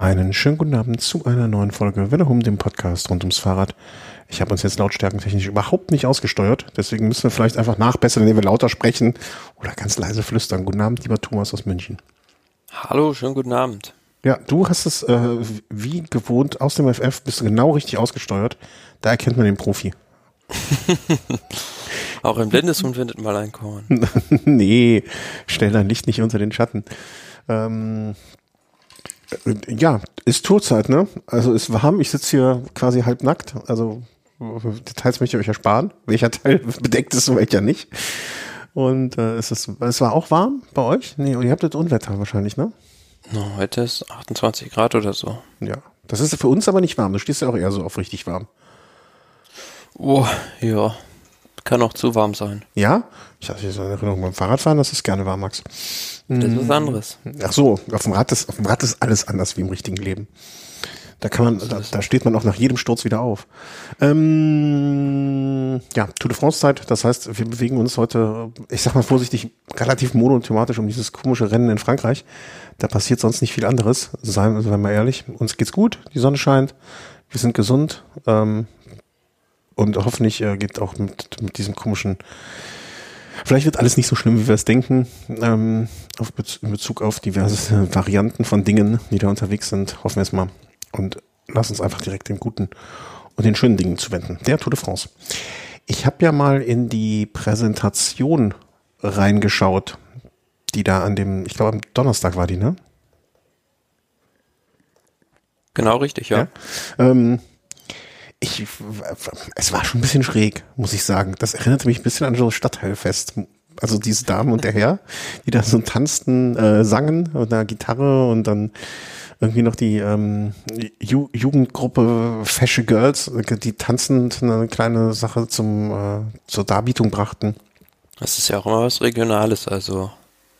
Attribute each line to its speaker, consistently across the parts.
Speaker 1: Einen schönen guten Abend zu einer neuen Folge Welle um dem Podcast rund ums Fahrrad. Ich habe uns jetzt lautstärkentechnisch überhaupt nicht ausgesteuert, deswegen müssen wir vielleicht einfach nachbessern, indem wir lauter sprechen oder ganz leise flüstern. Guten Abend, lieber Thomas aus München.
Speaker 2: Hallo, schönen guten Abend.
Speaker 1: Ja, du hast es äh, wie gewohnt aus dem FF, bist du genau richtig ausgesteuert. Da erkennt man den Profi.
Speaker 2: Auch ein blindes Hund findet mal ein Korn.
Speaker 1: nee, stell dein Licht nicht unter den Schatten. Ähm, äh, ja, ist Tourzeit, ne? Also ist warm, ich sitze hier quasi halb nackt. Also Details möchte ich euch ersparen. Welcher Teil bedeckt ist und welcher nicht. Und äh, es, ist, es war auch warm bei euch? Nee, und ihr habt das Unwetter wahrscheinlich, ne?
Speaker 2: No, heute ist 28 Grad oder so.
Speaker 1: Ja. Das ist für uns aber nicht warm. Du stehst ja auch eher so auf richtig warm.
Speaker 2: Oh, ja. Kann auch zu warm sein.
Speaker 1: Ja? Ich hatte so eine Erinnerung beim Fahrradfahren, dass es gerne warm, Max.
Speaker 2: Das ist was anderes.
Speaker 1: Ach so, auf dem Rad ist, auf dem Rad ist alles anders wie im richtigen Leben. Da kann man, da, da steht man auch nach jedem Sturz wieder auf. Ähm, ja, Tour de France Zeit. Das heißt, wir bewegen uns heute, ich sag mal vorsichtig, relativ monothematisch um dieses komische Rennen in Frankreich. Da passiert sonst nicht viel anderes. Seien, seien wir ehrlich. Uns geht's gut. Die Sonne scheint. Wir sind gesund. Ähm, und hoffentlich äh, geht auch mit, mit diesem komischen Vielleicht wird alles nicht so schlimm, wie wir es denken, ähm, auf Bez in Bezug auf diverse Varianten von Dingen, die da unterwegs sind. Hoffen wir es mal. Und lass uns einfach direkt den guten und den schönen Dingen zuwenden. Der Tour de France. Ich habe ja mal in die Präsentation reingeschaut, die da an dem, ich glaube am Donnerstag war die, ne?
Speaker 2: Genau richtig, ja.
Speaker 1: ja? Ähm, ich, es war schon ein bisschen schräg, muss ich sagen. Das erinnerte mich ein bisschen an so Stadtteilfest. Also diese Damen und der Herr, die da so tanzten, äh, sangen mit einer Gitarre und dann irgendwie noch die ähm, Ju Jugendgruppe Fashion Girls, die tanzend eine kleine Sache zum äh, zur Darbietung brachten.
Speaker 2: Das ist ja auch immer was Regionales, also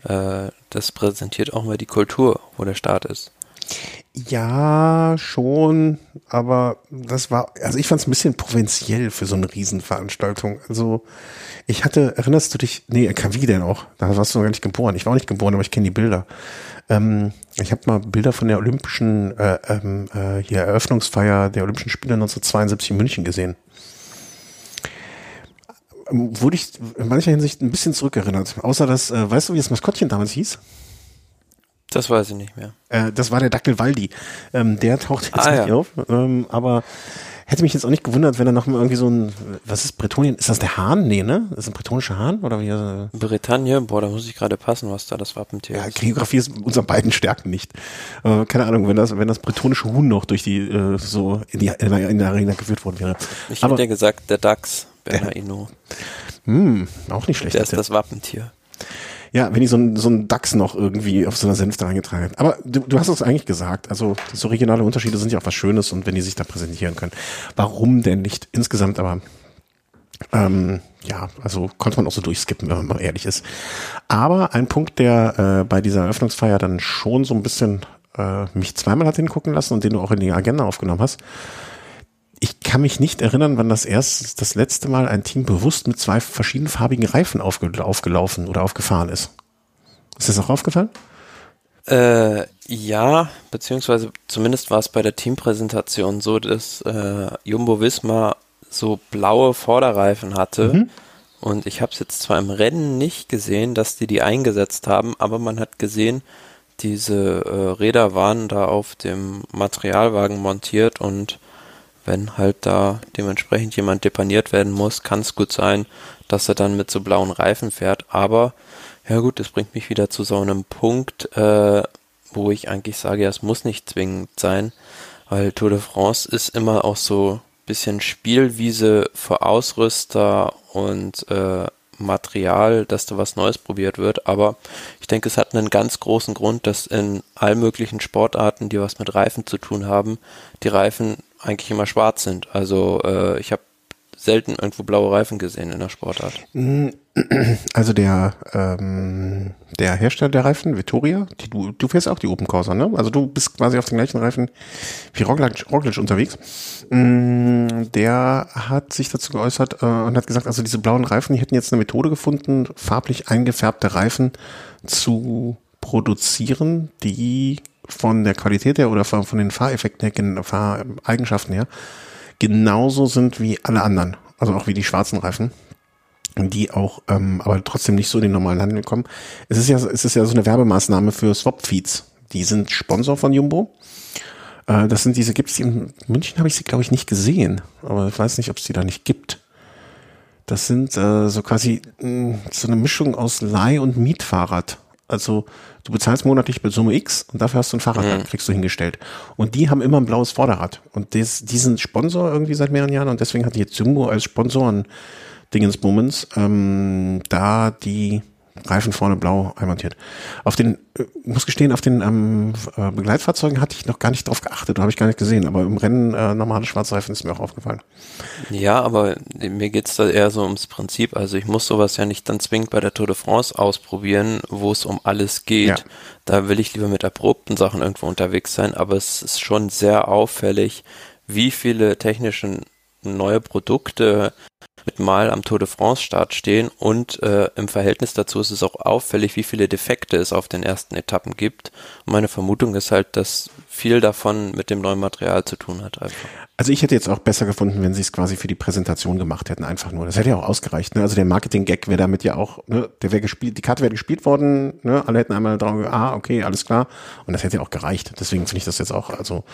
Speaker 2: äh, das präsentiert auch mal die Kultur, wo der Staat ist.
Speaker 1: Ja, schon, aber das war, also ich fand es ein bisschen provinziell für so eine Riesenveranstaltung. Also ich hatte, erinnerst du dich, nee, wie denn auch? Da warst du noch gar nicht geboren. Ich war auch nicht geboren, aber ich kenne die Bilder. Ähm, ich habe mal Bilder von der Olympischen, äh, ähm, äh, hier Eröffnungsfeier der Olympischen Spiele 1972 in München gesehen. Ähm, wurde ich in mancher Hinsicht ein bisschen zurückerinnert. Außer dass, äh, weißt du, wie das Maskottchen damals hieß?
Speaker 2: Das weiß ich nicht mehr.
Speaker 1: Äh, das war der Dackel Waldi. Ähm, der taucht jetzt
Speaker 2: Ah,
Speaker 1: nicht
Speaker 2: ja.
Speaker 1: auf. Ähm, aber hätte mich jetzt auch nicht gewundert, wenn er noch mal irgendwie so ein, was ist Bretonien? Ist das der Hahn? Nee, ne? Das ist ein bretonischer Hahn? Oder wie?
Speaker 2: Bretagne, boah, da muss ich gerade passen, was da das Wappentier
Speaker 1: ja,
Speaker 2: ist.
Speaker 1: Geografie ist unser beiden Stärken nicht. Äh, keine Ahnung, wenn das, wenn das bretonische Huhn noch durch die, äh, so in die, in der, in der Arena geführt worden wäre.
Speaker 2: Ich
Speaker 1: aber,
Speaker 2: hätte ja gesagt, der Dachs, Bernardino.
Speaker 1: hm, auch nicht schlecht.
Speaker 2: Der ist das Wappentier.
Speaker 1: Ja, wenn die so ein, so ein Dachs noch irgendwie auf so einer Senfte reingetragen hat. Aber du, du hast es eigentlich gesagt. Also so regionale Unterschiede sind ja auch was Schönes und wenn die sich da präsentieren können. Warum denn nicht? Insgesamt aber, ähm, ja, also konnte man auch so durchskippen, wenn man mal ehrlich ist. Aber ein Punkt, der äh, bei dieser Eröffnungsfeier dann schon so ein bisschen äh, mich zweimal hat hingucken lassen und den du auch in die Agenda aufgenommen hast. Ich kann mich nicht erinnern, wann das erst das letzte Mal ein Team bewusst mit zwei verschiedenfarbigen Reifen aufge aufgelaufen oder aufgefahren ist. Ist das auch aufgefallen?
Speaker 2: Äh, ja, beziehungsweise zumindest war es bei der Teampräsentation so, dass äh, Jumbo Visma so blaue Vorderreifen hatte.
Speaker 1: Mhm.
Speaker 2: Und ich habe es jetzt zwar im Rennen nicht gesehen, dass die die eingesetzt haben, aber man hat gesehen, diese äh, Räder waren da auf dem Materialwagen montiert und wenn halt da dementsprechend jemand depaniert werden muss, kann es gut sein, dass er dann mit so blauen Reifen fährt. Aber ja gut, das bringt mich wieder zu so einem Punkt, äh, wo ich eigentlich sage, ja, es muss nicht zwingend sein, weil Tour de France ist immer auch so bisschen Spielwiese für Ausrüster und äh, Material, dass da was Neues probiert wird. Aber ich denke, es hat einen ganz großen Grund, dass in allen möglichen Sportarten, die was mit Reifen zu tun haben, die Reifen eigentlich immer schwarz sind. Also äh, ich habe selten irgendwo blaue Reifen gesehen in der Sportart.
Speaker 1: Also der, ähm, der Hersteller der Reifen, Vittoria, die, du, du fährst auch die Open Corsa, ne? Also du bist quasi auf den gleichen Reifen wie Roglic, Roglic unterwegs. Mm, Der hat sich dazu geäußert äh, und hat gesagt, also diese blauen Reifen, die hätten jetzt eine Methode gefunden, farblich eingefärbte Reifen zu produzieren, die von der Qualität her oder von, von den Fahreffekten her, Fahreigenschaften her, genauso sind wie alle anderen. Also auch wie die schwarzen Reifen die auch ähm, aber trotzdem nicht so in den normalen Handel kommen. Es ist ja, es ist ja so eine Werbemaßnahme für Swap-Feeds. Die sind Sponsor von Jumbo. Äh, das sind diese, gibt's die in München habe ich sie, glaube ich, nicht gesehen. Aber ich weiß nicht, ob es die da nicht gibt. Das sind äh, so quasi mh, hm, so eine Mischung aus Leih- und Mietfahrrad. Also du bezahlst monatlich bei Summe X und dafür hast du ein Fahrrad, mhm. kriegst du hingestellt. Und die haben immer ein blaues Vorderrad. Und des, die sind Sponsor irgendwie seit mehreren Jahren und deswegen hat jetzt Jumbo als Sponsoren Dingensbummens ähm, da die Reifen vorne blau einmontiert. Auf den, äh, muss gestehen, auf den ähm, äh, Begleitfahrzeugen hatte ich noch gar nicht drauf geachtet, habe ich gar nicht gesehen, aber im Rennen äh, normale Schwarzreifen ist mir auch aufgefallen.
Speaker 2: Ja, aber mir geht's da eher so ums Prinzip. Also ich muss sowas ja nicht dann zwingend bei der Tour de France ausprobieren, wo es um alles geht. Ja. Da will ich lieber mit erprobten Sachen irgendwo unterwegs sein, aber es ist schon sehr auffällig, wie viele technische neue Produkte mit Mal am Tour de France Start stehen und äh, im Verhältnis dazu ist es auch auffällig, wie viele Defekte es auf den ersten Etappen gibt. Und meine Vermutung ist halt, dass viel davon mit dem neuen Material zu tun hat. Einfach.
Speaker 1: Also ich hätte jetzt auch besser gefunden, wenn sie es quasi für die Präsentation gemacht hätten, einfach nur. Das hätte ja auch ausgereicht. Ne? Also der Marketing-Gag wäre damit ja auch, ne? der wäre gespielt, die Karte wäre gespielt worden, ne? alle hätten einmal drauf, ah, okay, alles klar. Und das hätte ja auch gereicht. Deswegen finde ich das jetzt auch, also,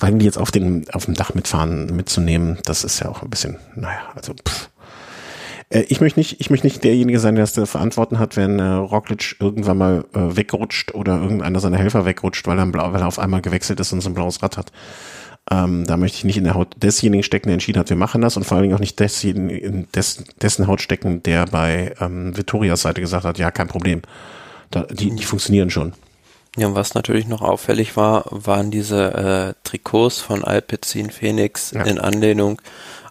Speaker 1: weil die jetzt auf den, auf dem Dach mitfahren, mitzunehmen, das ist ja auch ein bisschen, naja, also pff. Äh, ich möchte nicht, ich möchte nicht derjenige sein, der das zu verantworten hat, wenn äh, Roglic irgendwann mal äh, wegrutscht oder irgendeiner seiner Helfer wegrutscht, weil er, blau, weil er auf einmal gewechselt ist und so ein blaues Rad hat. Ähm, da möchte ich nicht in der Haut desjenigen stecken, der entschieden hat, wir machen das und vor allen Dingen auch nicht desjenigen, in des, dessen Haut stecken, der bei ähm, Vittorias Seite gesagt hat, ja, kein Problem. Da, die, die funktionieren schon.
Speaker 2: Ja, und was natürlich noch auffällig war, waren diese äh, Trikots von Alpecin Phoenix ja. in Anlehnung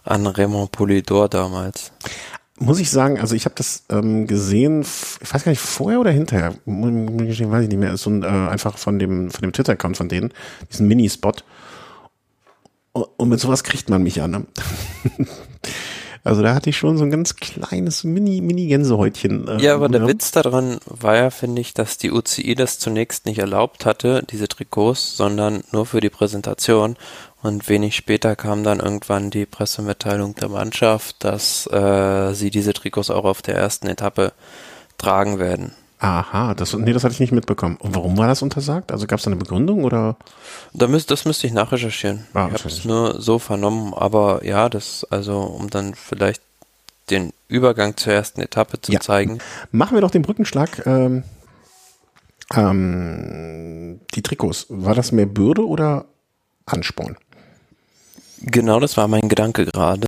Speaker 2: an Raymond Polidor damals
Speaker 1: muss ich sagen, also ich habe das ähm, gesehen, ich weiß gar nicht, vorher oder hinterher, weiß ich nicht mehr, ist so ein, äh, einfach von dem, von dem Twitter-Account von denen, diesen Mini-Spot. Und mit sowas kriegt man mich an. Ne? also da hatte ich schon so ein ganz kleines Mini, Mini-Gänsehäutchen.
Speaker 2: Äh, ja, aber der Witz daran war ja, finde ich, dass die UCI das zunächst nicht erlaubt hatte, diese Trikots, sondern nur für die Präsentation. Und wenig später kam dann irgendwann die Pressemitteilung der Mannschaft, dass äh, sie diese Trikots auch auf der ersten Etappe tragen werden.
Speaker 1: Aha, das, nee, das hatte ich nicht mitbekommen. Und warum war das untersagt? Also gab es da eine Begründung oder?
Speaker 2: Da müsst, das müsste ich nachrecherchieren. Ah, ich habe es nur so vernommen, aber ja, das, also um dann vielleicht den Übergang zur ersten Etappe zu ja. zeigen.
Speaker 1: Machen wir doch den Brückenschlag. Ähm, ähm, die Trikots, war das mehr Bürde oder Ansporn?
Speaker 2: Genau, das war mein Gedanke gerade.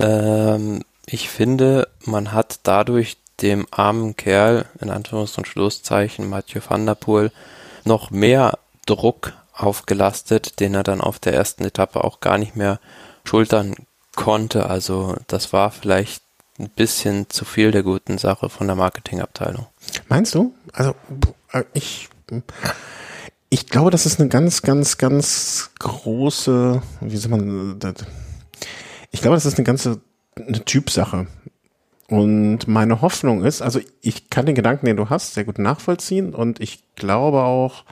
Speaker 2: Ähm, ich finde, man hat dadurch dem armen Kerl, in Anführungs- und Schlusszeichen, Mathieu van der Poel, noch mehr Druck aufgelastet, den er dann auf der ersten Etappe auch gar nicht mehr schultern konnte. Also das war vielleicht ein bisschen zu viel der guten Sache von der Marketingabteilung.
Speaker 1: Meinst du? Also äh, ich ich glaube, das ist eine ganz, ganz, ganz große, wie soll man, ich glaube, das ist eine ganze eine Typsache. Und meine Hoffnung ist, also ich kann den Gedanken, den du hast, sehr gut nachvollziehen und ich glaube auch,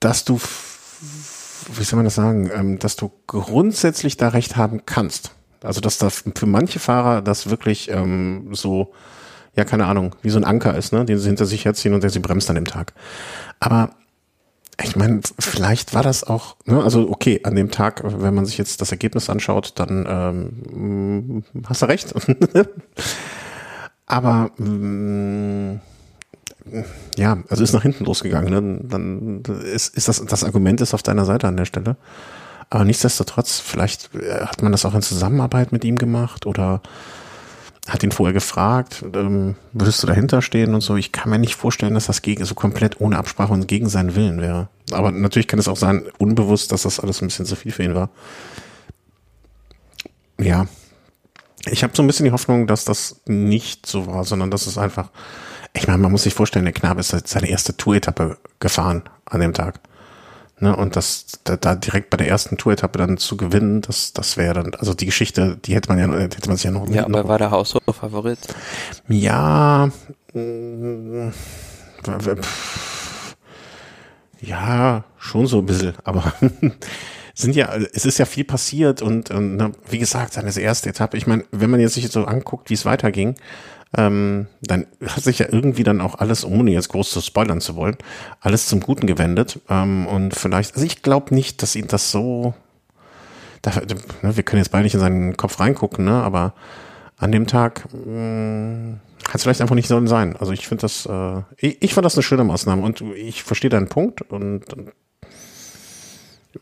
Speaker 1: dass du, wie soll man das sagen, ähm, dass du grundsätzlich da recht haben kannst. Also dass da für manche Fahrer das wirklich ähm, so ja, keine Ahnung, wie so ein Anker ist, ne, den sie hinter sich herziehen und der sie bremst an dem Tag. Aber ich meine, vielleicht war das auch, ne, also okay, an dem Tag, wenn man sich jetzt das Ergebnis anschaut, dann ähm, hast du recht. Aber ähm, ja, also ist nach hinten losgegangen. Ne? Dann ist, ist das, das Argument ist auf deiner Seite an der Stelle. Aber nichtsdestotrotz, vielleicht äh, hat man das auch in Zusammenarbeit mit ihm gemacht oder hat ihn vorher gefragt, ähm, würdest du dahinter stehen und so. Ich kann mir nicht vorstellen, dass das gegen so komplett ohne Absprache und gegen seinen Willen wäre. Aber natürlich kann es auch sein, unbewusst, dass das alles ein bisschen zu viel für ihn war. Ja. Ich habe so ein bisschen die Hoffnung, dass das nicht so war, sondern dass es einfach, ich meine, man muss sich vorstellen, der Knabe ist seine erste Tour-Etappe gefahren an dem Tag. Ne, und das da, da direkt bei der ersten Tour-Etappe dann zu gewinnen, das, das wäre dann, also die Geschichte, die hätte man ja, hätte man sich ja noch.
Speaker 2: Ja, aber
Speaker 1: noch,
Speaker 2: war der Haushof-Favorit?
Speaker 1: Ja. Äh, Ja, schon so ein bisschen, aber sind ja, es ist ja viel passiert und, und ne, wie gesagt, seine erste Etappe. Ich meine, wenn man jetzt sich so anguckt, wie es weiterging, ähm, dann hat sich ja irgendwie dann auch alles, ohne jetzt groß zu spoilern zu wollen, alles zum Guten gewendet. Ähm, und vielleicht, also ich glaube nicht, dass ihn das so, da, ne, wir können jetzt beide nicht in seinen Kopf reingucken, ne, aber an dem Tag hat es vielleicht einfach nicht sollen sein. Also ich finde das, äh, ich, ich fand das eine schöne Maßnahme und ich verstehe deinen Punkt und,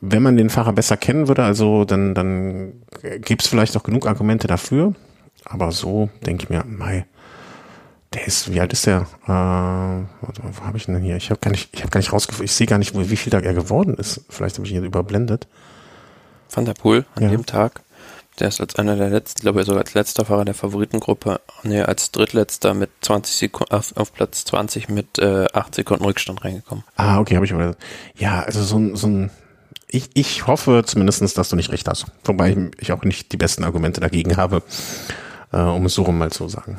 Speaker 1: wenn man den Fahrer besser kennen würde, also dann, dann gibt es vielleicht auch genug Argumente dafür. Aber so denke ich mir, mei, der ist, wie alt ist der? Äh, wo habe ich ihn denn hier? Ich habe gar nicht, ich habe gar nicht rausgefunden, ich sehe gar nicht, wie viel da er geworden ist. Vielleicht habe ich ihn jetzt überblendet.
Speaker 2: Van der Poel an ja. dem Tag. Der ist als einer der letzten, glaube ich sogar als letzter Fahrer der Favoritengruppe, nee, als drittletzter mit 20 Sekunden, auf, auf Platz 20 mit äh, 8 Sekunden Rückstand reingekommen.
Speaker 1: Ah, okay, habe ich aber. Ja, also so ein, so ein ich, ich hoffe zumindestens, dass du nicht recht hast. Wobei ich auch nicht die besten Argumente dagegen habe, äh, um es so rum mal zu sagen.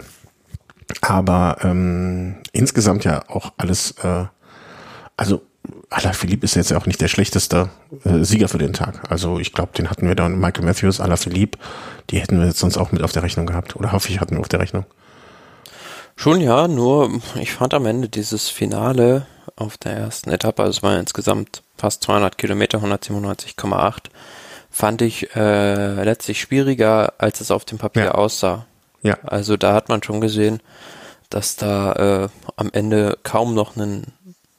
Speaker 1: Aber ähm, insgesamt ja auch alles, äh, also Alaphilippe ist jetzt ja auch nicht der schlechteste äh, Sieger für den Tag. Also ich glaube, den hatten wir dann, Michael Matthews, Alaphilippe, die hätten wir jetzt sonst auch mit auf der Rechnung gehabt. Oder hoffe ich, hatten wir auf der Rechnung.
Speaker 2: Schon ja, nur ich fand am Ende dieses Finale auf der ersten Etappe, also es waren insgesamt fast 200 Kilometer, 197,8, fand ich äh, letztlich schwieriger, als es auf dem Papier ja. aussah. Ja. Also da hat man schon gesehen, dass da äh, am Ende kaum noch ein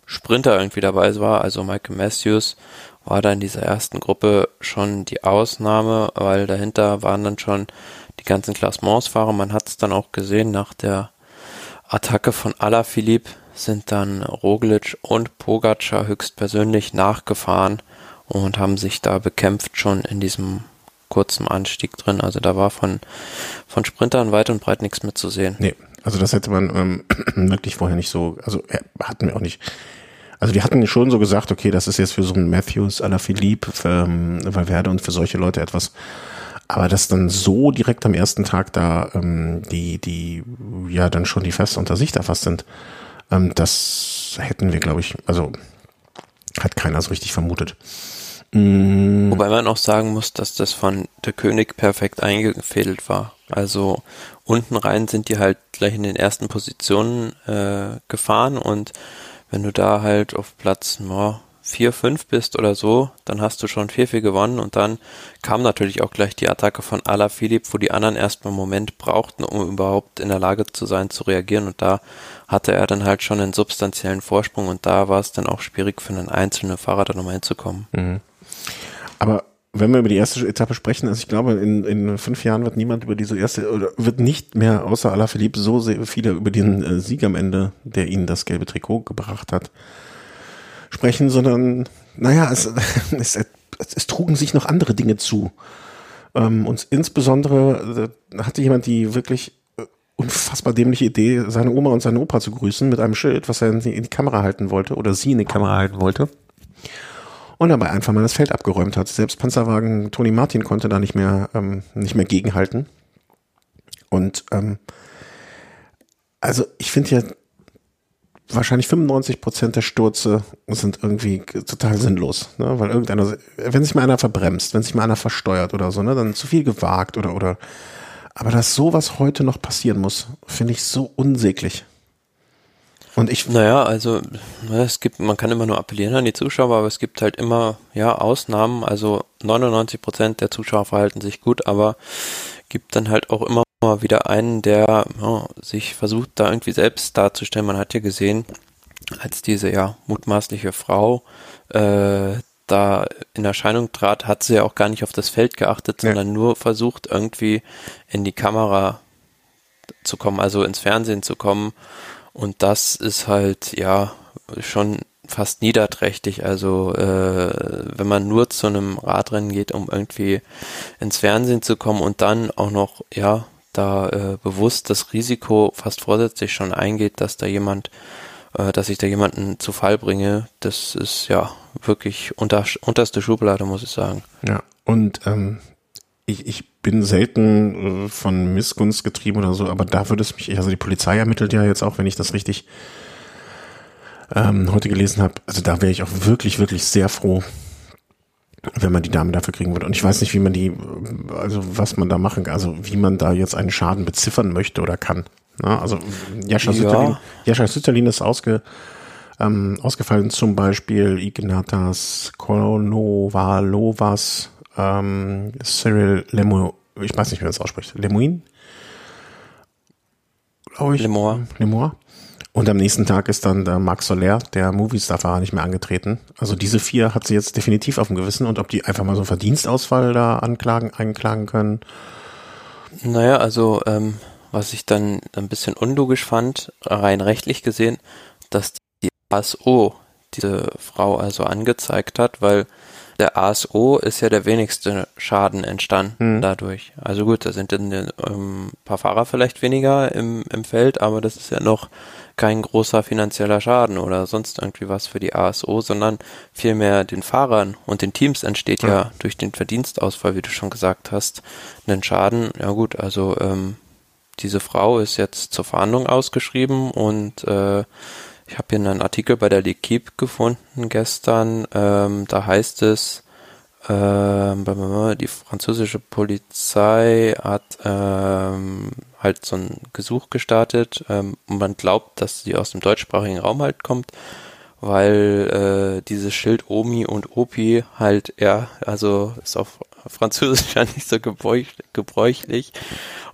Speaker 2: Sprinter irgendwie dabei war. Also Michael Matthews war da in dieser ersten Gruppe schon die Ausnahme, weil dahinter waren dann schon die ganzen Klassementsfahrer. Man hat es dann auch gesehen nach der Attacke von Alaphilippe, sind dann Roglic und Pogacar höchstpersönlich nachgefahren und haben sich da bekämpft schon in diesem kurzen Anstieg drin. Also da war von, von Sprintern weit und breit nichts mehr zu sehen.
Speaker 1: Nee, also das hätte man ähm, wirklich vorher nicht so, also äh, hatten wir auch nicht. Also wir hatten schon so gesagt, okay, das ist jetzt für so einen Matthews, à la Philippe, für ähm, Valverde und für solche Leute etwas. Aber dass dann so direkt am ersten Tag da ähm, die, die, ja dann schon die Feste unter sich da fast sind, ähm, das hätten wir, glaube ich, also hat keiner so richtig vermutet.
Speaker 2: Mm. Wobei man auch sagen muss, dass das von der König perfekt eingefädelt war. Also unten rein sind die halt gleich in den ersten Positionen äh, gefahren und wenn du da halt auf Platz oh, 4, 5 bist oder so, dann hast du schon 4-4 gewonnen und dann kam natürlich auch gleich die Attacke von Ala Philipp, wo die anderen erstmal einen Moment brauchten, um überhaupt in der Lage zu sein, zu reagieren und da hatte er dann halt schon einen substanziellen Vorsprung und da war es dann auch schwierig für einen einzelnen Fahrer da nochmal hinzukommen. Mhm.
Speaker 1: Aber wenn wir über die erste Etappe sprechen, also ich glaube, in, in fünf Jahren wird niemand über diese erste, oder wird nicht mehr außer Alaphilippe so sehr viele über den äh, Sieg am Ende, der ihnen das gelbe Trikot gebracht hat, sprechen, sondern naja, es, es, es, es trugen sich noch andere Dinge zu. Ähm, und insbesondere äh, hatte jemand die wirklich äh, unfassbar dämliche Idee, seine Oma und seinen Opa zu grüßen mit einem Schild, was er in die, in die Kamera halten wollte oder sie in die Kamera halten wollte und dabei einfach mal das Feld abgeräumt hat. Selbst Panzerwagen Tony Martin konnte da nicht mehr, ähm, nicht mehr gegenhalten. Und ähm, also ich finde ja, wahrscheinlich 95 Prozent der Stürze sind irgendwie total sinnlos, ne? weil irgendeiner, wenn sich mal einer verbremst, wenn sich mal einer versteuert oder so, ne, dann zu viel gewagt oder oder. Aber dass sowas heute noch passieren muss, finde ich so unsäglich.
Speaker 2: Und ich. Naja, also ne, es gibt, man kann immer nur appellieren an die Zuschauer, aber es gibt halt immer ja Ausnahmen. Also 99 Prozent der Zuschauer verhalten sich gut, aber gibt dann halt auch immer mal wieder einen, der ja, sich versucht, da irgendwie selbst darzustellen. Man hat ja gesehen, als diese ja mutmaßliche Frau äh, da in Erscheinung trat, hat sie ja auch gar nicht auf das Feld geachtet, sondern ja. nur versucht, irgendwie in die Kamera zu kommen, also ins Fernsehen zu kommen und das ist halt, ja, schon fast niederträchtig. Also äh, wenn man nur zu einem Radrennen geht, um irgendwie ins Fernsehen zu kommen und dann auch noch, ja, da äh, bewusst das Risiko fast vorsätzlich schon eingeht, dass da jemand, äh, dass ich da jemanden zu Fall bringe, das ist ja wirklich unter, unterste Schublade, muss ich sagen.
Speaker 1: Ja, und ähm, ich, ich bin selten äh, von Missgunst getrieben oder so, aber da würde es mich, also die Polizei ermittelt ja jetzt auch, wenn ich das richtig ähm, heute gelesen habe, also da wäre ich auch wirklich, wirklich sehr froh, wenn man die Dame dafür kriegen würde. Und ich weiß nicht, wie man die, also was man da machen kann, also wie man da jetzt einen Schaden beziffern möchte oder kann. Na, also Jascha, ja. Sütterlin, Jascha Sütterlin ist ausge, ähm, ausgefallen, zum Beispiel Ignatas Konovalovas, ähm, Cyril Lemo, ich weiß nicht, wie man es ausspricht, Lemoin?
Speaker 2: Glaube ich. Lemore.
Speaker 1: Lemore. Und am nächsten Tag ist dann der Marc Soler, der Movistar-Fahrer, nicht mehr angetreten. Also diese vier hat sie jetzt definitiv auf dem Gewissen und ob die einfach mal so einen Verdienstausfall da anklagen, einklagen können.
Speaker 2: Naja, also ähm, was ich dann ein bisschen unlogisch fand, rein rechtlich gesehen, dass die ASO diese Frau also angezeigt hat, weil der ASO ist ja der wenigste Schaden entstanden hm. dadurch. Also gut, da sind dann ein ähm, paar Fahrer vielleicht weniger im, im Feld, aber das ist ja noch kein großer finanzieller Schaden oder sonst irgendwie was für die ASO, sondern vielmehr den Fahrern und den Teams entsteht ja, ja durch den Verdienstausfall, wie du schon gesagt hast, einen Schaden. Ja gut, also ähm, diese Frau ist jetzt zur Verhandlung ausgeschrieben und äh, ich habe hier einen Artikel bei der L'Equipe gefunden gestern. Ähm, da heißt es, ähm, die französische Polizei hat ähm, halt so ein Gesuch gestartet ähm, und man glaubt, dass sie aus dem deutschsprachigen Raum halt kommt, weil äh, dieses Schild Omi und Opi halt, ja, also ist auf Französisch ja nicht so gebräuchlich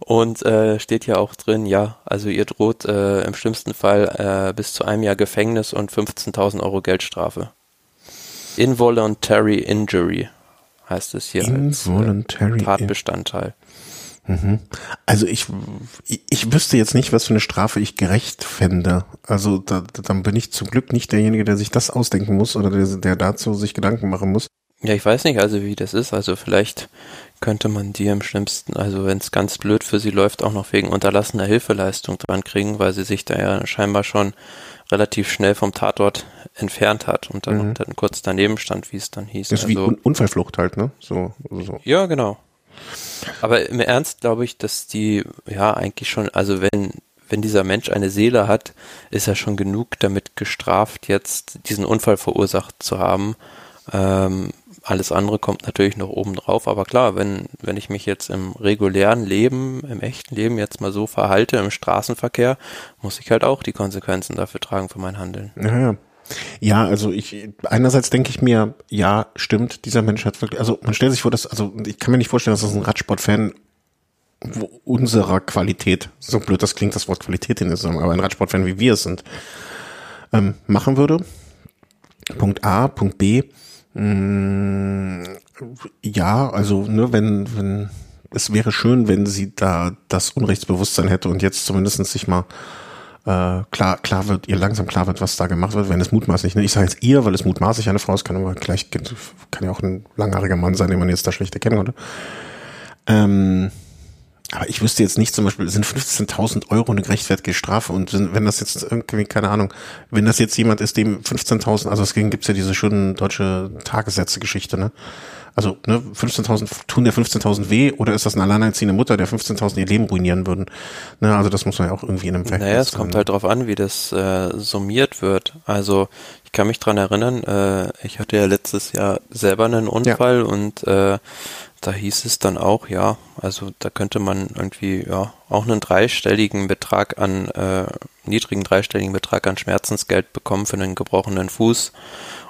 Speaker 2: und äh, steht ja auch drin, ja, also ihr droht äh, im schlimmsten Fall äh, bis zu einem Jahr Gefängnis und 15.000 Euro Geldstrafe. Involuntary Injury heißt es hier
Speaker 1: Involuntary
Speaker 2: als äh, Tatbestandteil.
Speaker 1: Mhm. Also ich, ich wüsste jetzt nicht, was für eine Strafe ich gerecht fände. Also da, dann bin ich zum Glück nicht derjenige, der sich das ausdenken muss oder der, der dazu sich Gedanken machen muss.
Speaker 2: Ja, ich weiß nicht, also wie das ist. Also vielleicht könnte man die im schlimmsten, also wenn es ganz blöd für sie läuft, auch noch wegen unterlassener Hilfeleistung dran kriegen, weil sie sich da ja scheinbar schon relativ schnell vom Tatort entfernt hat und dann, mhm. dann kurz daneben stand, wie es dann hieß.
Speaker 1: Das ist also, wie Unfallflucht halt, ne? So, so.
Speaker 2: Ja, genau. Aber im Ernst glaube ich, dass die, ja, eigentlich schon, also wenn, wenn dieser Mensch eine Seele hat, ist er schon genug damit gestraft, jetzt diesen Unfall verursacht zu haben. Ähm, alles andere kommt natürlich noch oben drauf, aber klar, wenn, wenn ich mich jetzt im regulären Leben, im echten Leben jetzt mal so verhalte, im Straßenverkehr, muss ich halt auch die Konsequenzen dafür tragen für mein Handeln.
Speaker 1: Ja, ja. Also ich einerseits denke ich mir, ja, stimmt, dieser Mensch hat wirklich, also man stellt sich vor, dass, also ich kann mir nicht vorstellen, dass das ein Radsportfan unserer Qualität, so blöd das klingt, das Wort Qualität in ist, aber ein Radsportfan wie wir es sind, ähm, machen würde. Punkt A, Punkt B, ja, also ne, wenn, wenn es wäre schön, wenn sie da das Unrechtsbewusstsein hätte und jetzt zumindest sich mal äh, klar, klar wird, ihr langsam klar wird, was da gemacht wird, wenn es mutmaßlich, ne? ich sage jetzt ihr, weil es mutmaßlich eine Frau ist, kann aber gleich, kann ja auch ein langhaariger Mann sein, den man jetzt da schlecht erkennen konnte. Ähm, aber ich wüsste jetzt nicht zum Beispiel, sind 15.000 Euro eine gerechtfertigte Strafe und wenn das jetzt irgendwie, keine Ahnung, wenn das jetzt jemand ist, dem 15.000, also deswegen gibt's ja diese schöne deutsche Tagessätze-Geschichte, ne? Also ne, 15.000 tun der 15.000 weh oder ist das eine alleinerziehende Mutter, der 15.000 ihr Leben ruinieren würden? Ne, also das muss man ja auch irgendwie in einem
Speaker 2: Verhältnis. Naja, es kommt halt drauf an, wie das äh, summiert wird. Also ich kann mich dran erinnern, äh, ich hatte ja letztes Jahr selber einen Unfall ja. und äh, da hieß es dann auch, ja, also da könnte man irgendwie ja auch einen dreistelligen Betrag an äh, niedrigen dreistelligen Betrag an Schmerzensgeld bekommen für einen gebrochenen Fuß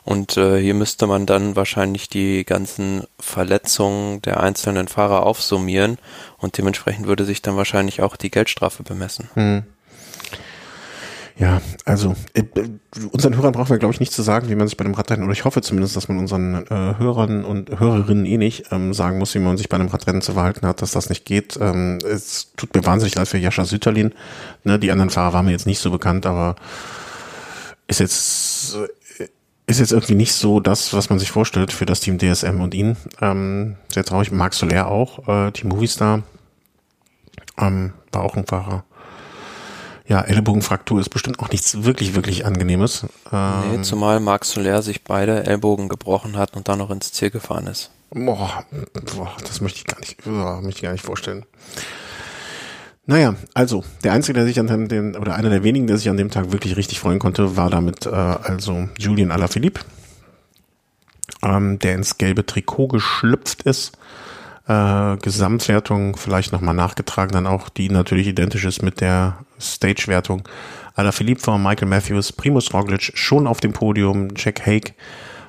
Speaker 2: und äh, hier müsste man dann wahrscheinlich die ganzen Verletzungen der einzelnen Fahrer aufsummieren und dementsprechend würde sich dann wahrscheinlich auch die Geldstrafe bemessen. Hm.
Speaker 1: Ja, also äh, unseren Hörern brauchen wir, glaube ich, nicht zu sagen, wie man sich bei einem Radrennen, oder ich hoffe zumindest, dass man unseren äh, Hörern und Hörerinnen eh nicht ähm, sagen muss, wie man sich bei einem Radrennen zu verhalten hat, dass das nicht geht. Ähm, es tut mir wahnsinnig leid für Jascha Sütterlin. Ne, die anderen Fahrer waren mir jetzt nicht so bekannt, aber ist jetzt ist jetzt irgendwie nicht so das, was man sich vorstellt für das Team DSM und ihn. Ähm, sehr traurig. Marc Soler auch, äh, Team Movistar. Ähm, war auch ein Fahrer. Ja, Ellbogenfraktur ist bestimmt auch nichts wirklich, wirklich Angenehmes.
Speaker 2: Ähm, nee, zumal Marc Soler sich beide Ellbogen gebrochen hat und dann noch ins Ziel gefahren ist.
Speaker 1: Boah, boah das möchte ich gar nicht, boah, möchte ich gar nicht vorstellen. Naja, also der einzige, der sich an dem oder einer der wenigen, der sich an dem Tag wirklich richtig freuen konnte, war damit äh, also Julian Alaphilippe, ähm, der ins gelbe Trikot geschlüpft ist. Äh, Gesamtwertung vielleicht nochmal nachgetragen, dann auch die natürlich identisch ist mit der Stage-Wertung. Alaphilippe vor Michael Matthews, Primus Roglic schon auf dem Podium, Jack Hake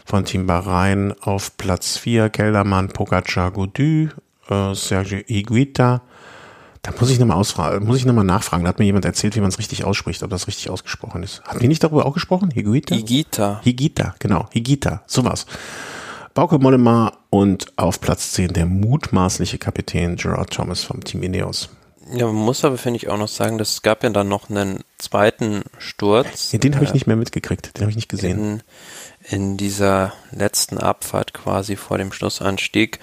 Speaker 1: von Team Bahrain auf Platz 4, Keldermann, Pogacar, Godu, äh, Sergio Iguita, da muss ich nochmal ausfragen, muss ich nochmal nachfragen. Da hat mir jemand erzählt, wie man es richtig ausspricht, ob das richtig ausgesprochen ist. Hatten wir nicht darüber auch gesprochen?
Speaker 2: Higuita? Higita.
Speaker 1: Higita, genau. Higita, sowas. Bauke Mollema und auf Platz 10 der mutmaßliche Kapitän Gerard Thomas vom Team Ineos.
Speaker 2: Ja, man muss aber, finde ich, auch noch sagen, dass es gab ja dann noch einen zweiten Sturz.
Speaker 1: Ja, den habe ich nicht mehr mitgekriegt, den habe ich nicht gesehen.
Speaker 2: In, in dieser letzten Abfahrt quasi vor dem Schlussanstieg,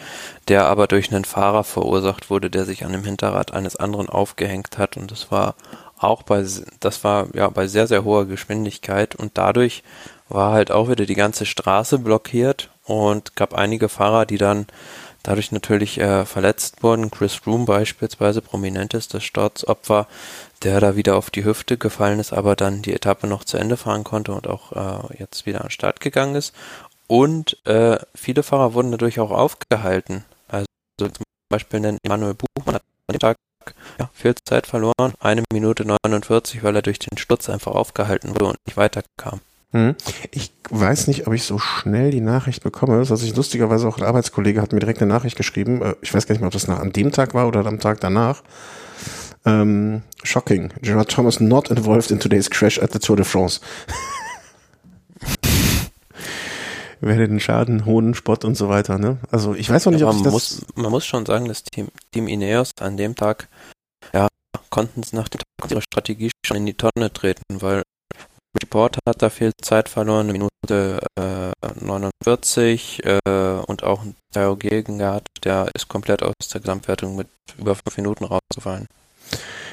Speaker 2: der aber durch einen Fahrer verursacht wurde, der sich an dem Hinterrad eines anderen aufgehängt hat und das war auch bei das war ja bei sehr sehr hoher Geschwindigkeit und dadurch war halt auch wieder die ganze Straße blockiert und gab einige Fahrer, die dann dadurch natürlich äh, verletzt wurden. Chris Froome beispielsweise, prominentestes Sturzopfer, der da wieder auf die Hüfte gefallen ist, aber dann die Etappe noch zu Ende fahren konnte und auch äh, jetzt wieder an den Start gegangen ist. Und äh, viele Fahrer wurden dadurch auch aufgehalten. Also zum Beispiel nennt Emanuel Buchmann hat an dem Tag ja, viel Zeit verloren, eine Minute 49, weil er durch den Sturz einfach aufgehalten wurde und nicht weiterkam.
Speaker 1: Hm. Ich weiß nicht, ob ich so schnell die Nachricht bekomme. Das heißt, ich lustigerweise auch ein Arbeitskollege hat mir direkt eine Nachricht geschrieben. Äh, ich weiß gar nicht mehr, ob das nach, an dem Tag war oder am Tag danach. Ähm, shocking. Gerard Thomas not involved in today's crash at the Tour de France. Werde den Schaden, hohen Spott und so weiter, ne? Also ich weiß noch nicht, ja, ob
Speaker 2: man
Speaker 1: das
Speaker 2: muss, man muss schon sagen, das Team, Team Ineos an dem Tag, ja, konnten es nach dem Tag ihre Strategie schon in die Tonne treten, weil Report hat da viel Zeit verloren, eine Minute äh, 49 äh, und auch Tayo Gegengard, der ist komplett aus der Gesamtwertung mit über fünf Minuten rausgefallen.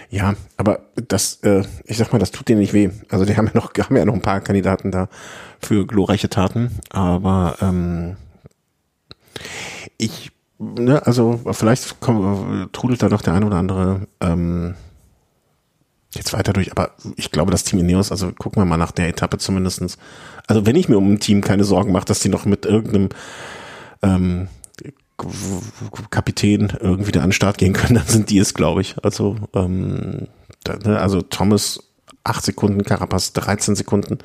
Speaker 1: Ja, aber das, äh, ich sag mal, das tut denen nicht weh. Also die haben ja noch, haben ja noch ein paar Kandidaten da für glorreiche Taten, aber ähm, ich, ne, also vielleicht kommt, trudelt da noch der ein oder andere ähm, jetzt weiter durch, aber ich glaube, das Team Ineos, also gucken wir mal nach der Etappe zumindestens. Also wenn ich mir um ein Team keine Sorgen mache, dass die noch mit irgendeinem ähm, Kapitän irgendwie da an den Start gehen können, dann sind die es, glaube ich. Also, ähm, ne, also Thomas 8 Sekunden, Carapaz 13 Sekunden,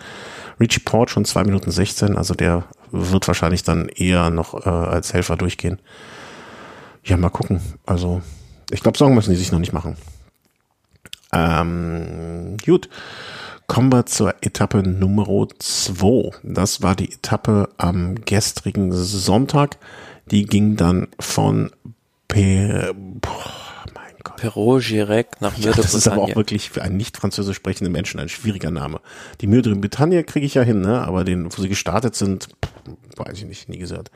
Speaker 1: Richie Port schon 2 Minuten 16, also der wird wahrscheinlich dann eher noch äh, als Helfer durchgehen. Ja, mal gucken. Also, ich glaube, Sorgen müssen die sich noch nicht machen. Ähm, gut. Kommen wir zur Etappe Nummer 2. Das war die Etappe am gestrigen Sonntag. Die ging dann von per,
Speaker 2: Gott. Perrault Girec nach
Speaker 1: ja, Das ist aber auch wirklich für einen nicht französisch sprechenden Menschen ein schwieriger Name. Die Mühe de Bretagne kriege ich ja hin, ne? aber den, wo sie gestartet sind, weiß ich nicht, nie gesagt.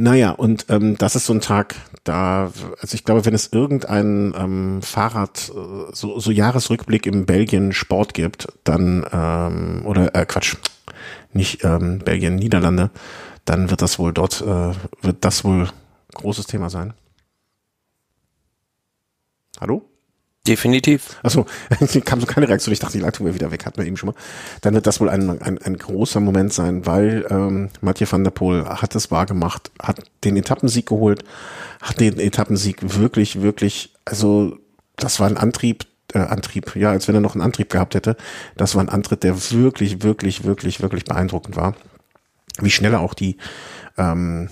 Speaker 1: Naja, und ähm, das ist so ein Tag, da, also ich glaube, wenn es irgendein ähm, Fahrrad, äh, so, so Jahresrückblick im Belgien Sport gibt, dann, ähm, oder äh, Quatsch, nicht ähm, Belgien, Niederlande, dann wird das wohl dort, äh, wird das wohl großes Thema sein. Hallo?
Speaker 2: Definitiv.
Speaker 1: Achso, kam so keine Reaktion. Ich dachte, die Leitung wäre wieder weg, hatten wir eben schon mal. Dann wird das wohl ein, ein, ein großer Moment sein, weil ähm, Mathieu van der Poel hat es wahrgemacht, hat den Etappensieg geholt, hat den Etappensieg wirklich, wirklich, also das war ein Antrieb, äh, Antrieb, ja, als wenn er noch einen Antrieb gehabt hätte. Das war ein Antritt, der wirklich, wirklich, wirklich, wirklich beeindruckend war wie schnell er auch die, ähm,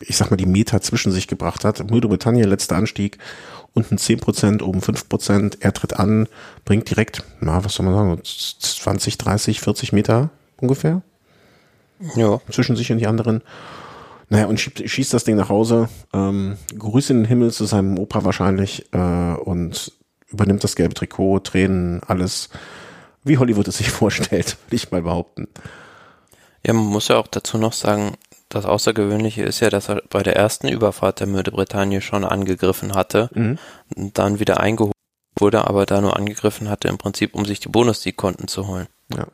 Speaker 1: ich sag mal, die Meter zwischen sich gebracht hat. Müde Bretagne, letzter Anstieg, unten 10%, oben 5%. Er tritt an, bringt direkt, na, was soll man sagen, 20, 30, 40 Meter ungefähr. Ja. Zwischen sich und die anderen. Naja, und schiebt, schießt das Ding nach Hause, ähm, Grüße in den Himmel zu seinem Opa wahrscheinlich äh, und übernimmt das gelbe Trikot, Tränen, alles, wie Hollywood es sich vorstellt, würde ich mal behaupten.
Speaker 2: Ja, man muss ja auch dazu noch sagen, das Außergewöhnliche ist ja, dass er bei der ersten Überfahrt der Müde Bretagne schon angegriffen hatte, mhm. und dann wieder eingeholt wurde, aber da nur angegriffen hatte im Prinzip, um sich die Bonus-Siegkonten zu holen.
Speaker 1: Ja.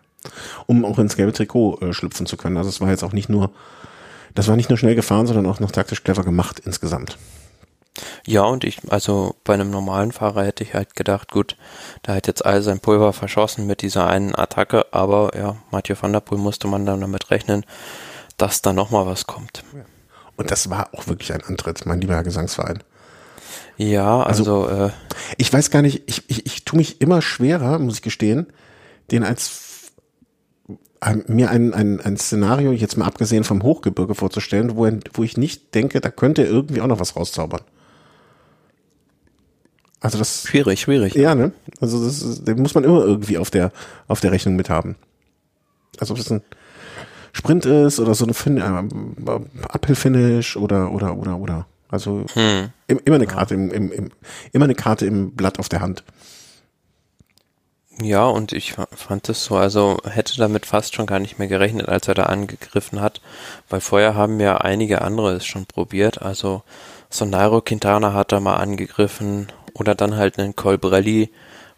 Speaker 1: Um auch ins gelbe Trikot äh, schlüpfen zu können. Also es war jetzt auch nicht nur, das war nicht nur schnell gefahren, sondern auch noch taktisch clever gemacht insgesamt.
Speaker 2: Ja, und ich, also bei einem normalen Fahrer hätte ich halt gedacht, gut, da hat jetzt all sein Pulver verschossen mit dieser einen Attacke, aber ja, Mathieu van der Poel musste man dann damit rechnen, dass da nochmal was kommt.
Speaker 1: Und das war auch wirklich ein Antritt, mein lieber Herr Gesangsverein.
Speaker 2: Ja, also, also äh,
Speaker 1: ich weiß gar nicht, ich, ich, ich tue mich immer schwerer, muss ich gestehen, den als äh, mir ein, ein, ein Szenario, jetzt mal abgesehen vom Hochgebirge vorzustellen, wo, wo ich nicht denke, da könnte irgendwie auch noch was rauszaubern. Also das
Speaker 2: schwierig, schwierig.
Speaker 1: Ja, ne? Also das, das muss man immer irgendwie auf der auf der Rechnung mit haben. Also ob es ein Sprint ist oder so ein fin äh, Uphill-Finish oder oder oder oder. Also hm. immer eine Karte im, im, im immer eine Karte im Blatt auf der Hand.
Speaker 2: Ja, und ich fand es so, also hätte damit fast schon gar nicht mehr gerechnet, als er da angegriffen hat, weil vorher haben ja einige andere es schon probiert, also so Nairo Quintana hat da mal angegriffen oder dann halt einen Colbrelli,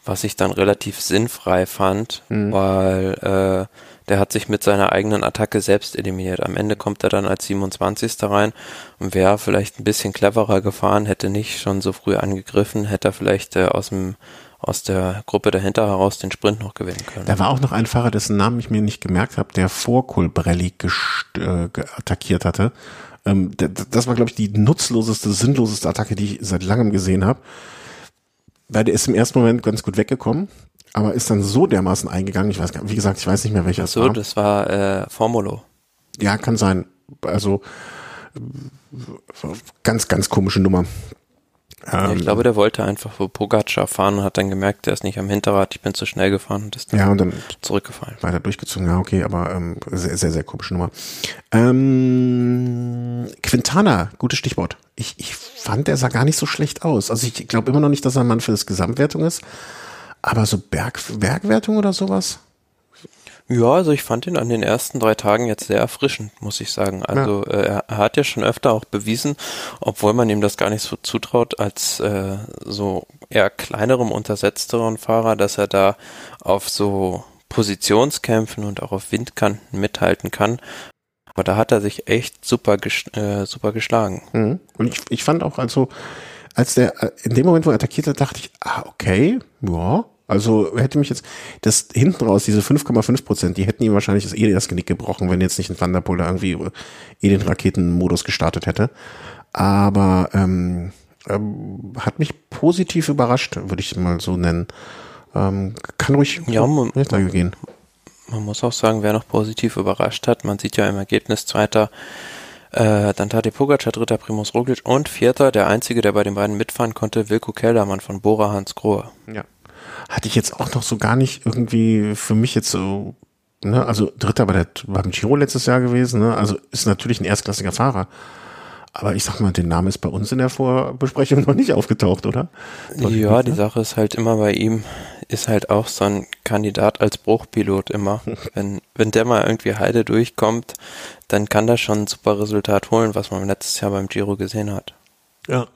Speaker 2: was ich dann relativ sinnfrei fand, mhm. weil äh, der hat sich mit seiner eigenen Attacke selbst eliminiert. Am Ende kommt er dann als 27. rein und wäre vielleicht ein bisschen cleverer gefahren, hätte nicht schon so früh angegriffen, hätte er vielleicht äh, aus dem aus der Gruppe dahinter heraus den Sprint noch gewinnen können.
Speaker 1: Da war auch noch ein Fahrer, dessen Namen ich mir nicht gemerkt habe, der vor Colbrelli äh, attackiert hatte. Ähm, das war, glaube ich, die nutzloseste, sinnloseste Attacke, die ich seit langem gesehen habe weil der ist im ersten Moment ganz gut weggekommen, aber ist dann so dermaßen eingegangen, ich weiß gar wie gesagt, ich weiß nicht mehr welcher
Speaker 2: so, war. Das war äh, Formulo.
Speaker 1: Ja, kann sein. Also ganz, ganz komische Nummer.
Speaker 2: Ja, ich ähm, glaube, der wollte einfach für Pogacar fahren und hat dann gemerkt, der ist nicht am Hinterrad, ich bin zu schnell gefahren und ist
Speaker 1: dann, ja, und dann
Speaker 2: zurückgefallen.
Speaker 1: Weiter durchgezogen, ja, okay, aber ähm, sehr, sehr, sehr komische Nummer. Ähm, Quintana, gutes Stichwort. Ich, ich fand, der sah gar nicht so schlecht aus. Also ich glaube immer noch nicht, dass er ein Mann für das Gesamtwertung ist, aber so Berg, Bergwertung oder sowas?
Speaker 2: Ja, also ich fand ihn an den ersten drei Tagen jetzt sehr erfrischend, muss ich sagen. Also ja. äh, er hat ja schon öfter auch bewiesen, obwohl man ihm das gar nicht so zutraut, als äh, so eher kleinerem, untersetzteren Fahrer, dass er da auf so Positionskämpfen und auch auf Windkanten mithalten kann. Aber da hat er sich echt super, ges äh, super geschlagen.
Speaker 1: Mhm. Und ich, ich fand auch, also, als der, äh, in dem Moment, wo er attackiert hat, dachte ich, ah, okay, ja, also hätte mich jetzt, das hinten raus, diese 5,5 Prozent, die hätten ihm wahrscheinlich das eh das Genick gebrochen, wenn jetzt nicht ein Thunderpool da irgendwie eh den Raketenmodus gestartet hätte. Aber ähm, ähm, hat mich positiv überrascht, würde ich mal so nennen. Ähm, kann ruhig
Speaker 2: ja, man, gehen. Man muss auch sagen, wer noch positiv überrascht hat, man sieht ja im Ergebnis zweiter äh, dann Tadej Pogacar, dritter Primus Roglic und vierter, der einzige, der bei den beiden mitfahren konnte, Wilko Keldermann von Bora Hans Grohe.
Speaker 1: Ja hatte ich jetzt auch noch so gar nicht irgendwie für mich jetzt so, ne, also Dritter bei der, beim Giro letztes Jahr gewesen, ne, also ist natürlich ein erstklassiger Fahrer. Aber ich sag mal, der Name ist bei uns in der Vorbesprechung noch nicht aufgetaucht, oder?
Speaker 2: ja, die Sache ist halt immer bei ihm, ist halt auch so ein Kandidat als Bruchpilot immer. wenn, wenn der mal irgendwie Heide durchkommt, dann kann das schon ein super Resultat holen, was man letztes Jahr beim Giro gesehen hat.
Speaker 1: Ja,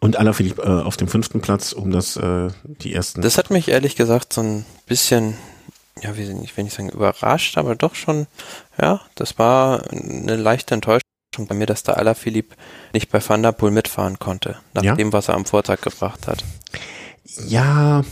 Speaker 1: und Alaphilippe äh, auf dem fünften Platz, um das äh, die ersten.
Speaker 2: Das hat mich ehrlich gesagt so ein bisschen, ja, wie ich will nicht sagen überrascht, aber doch schon, ja, das war eine leichte Enttäuschung bei mir, dass der Alaphilippe nicht bei Van der Poel mitfahren konnte, nach ja? dem, was er am Vortag gebracht hat.
Speaker 1: Ja,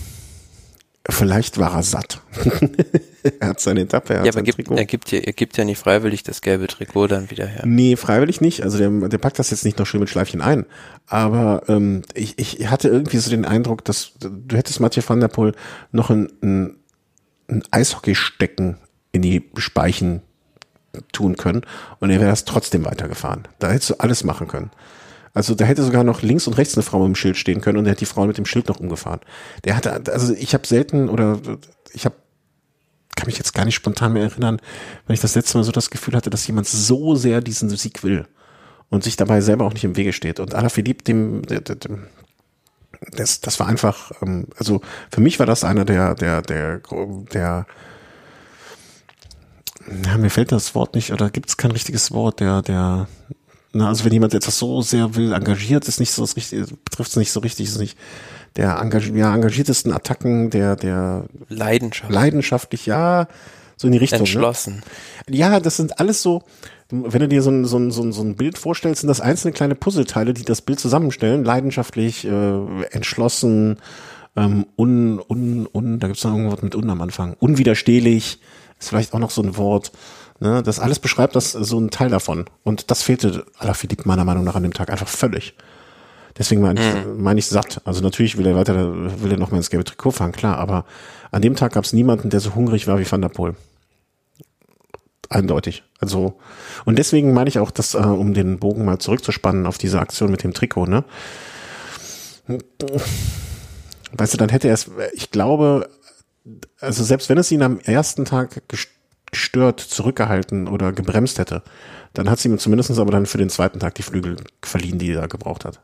Speaker 1: Vielleicht war er satt. er hat seine Etappe, er
Speaker 2: ja, aber gibt, er, gibt ja, er gibt ja nicht freiwillig das gelbe Trikot dann wieder her.
Speaker 1: Nee, freiwillig nicht. Also der, der packt das jetzt nicht noch schön mit Schleifchen ein. Aber ähm, ich, ich hatte irgendwie so den Eindruck, dass du hättest Mathieu van der Poel noch ein, ein, ein Eishockeystecken in die Speichen tun können und er wäre das trotzdem weitergefahren. Da hättest du alles machen können. Also da hätte sogar noch links und rechts eine Frau mit dem Schild stehen können und er hätte die Frau mit dem Schild noch umgefahren. Der hatte, also ich habe selten oder ich habe kann mich jetzt gar nicht spontan mehr erinnern, wenn ich das letzte Mal so das Gefühl hatte, dass jemand so sehr diesen Sieg will und sich dabei selber auch nicht im Wege steht. Und Alaphilippe, dem, dem, das, das war einfach, ähm, also für mich war das einer der, der, der, der, ja, mir fällt das Wort nicht, oder gibt es kein richtiges Wort, der, der, na, also wenn jemand etwas so sehr will, engagiert, ist nicht so das richtige, betrifft es nicht so richtig, ist nicht der engagier ja, engagiertesten Attacken, der, der
Speaker 2: Leidenschaft.
Speaker 1: leidenschaftlich, ja, So in die Richtung.
Speaker 2: Entschlossen.
Speaker 1: Ne? Ja, das sind alles so, wenn du dir so ein, so, ein, so, ein, so ein Bild vorstellst, sind das einzelne kleine Puzzleteile, die das Bild zusammenstellen. Leidenschaftlich, äh, entschlossen, ähm, un, un, un, da gibt's noch irgendwas mit un am Anfang. Unwiderstehlich ist vielleicht auch noch so ein Wort. Ne? Das alles beschreibt das so ein Teil davon. Und das fehlte Alaphilippe meiner Meinung nach an dem Tag einfach völlig. Deswegen meine ich, mhm. meine ich satt. Also natürlich will er weiter, will er noch mal ins gelbe Trikot fahren, klar, aber an dem Tag gab es niemanden, der so hungrig war wie Van der Poel. Eindeutig. Also, und deswegen meine ich auch, dass, äh, um den Bogen mal zurückzuspannen auf diese Aktion mit dem Trikot, ne? Weißt du, dann hätte er es, ich glaube, also selbst wenn es ihn am ersten Tag gestört, zurückgehalten oder gebremst hätte, dann hat sie ihm zumindest aber dann für den zweiten Tag die Flügel verliehen, die er gebraucht hat.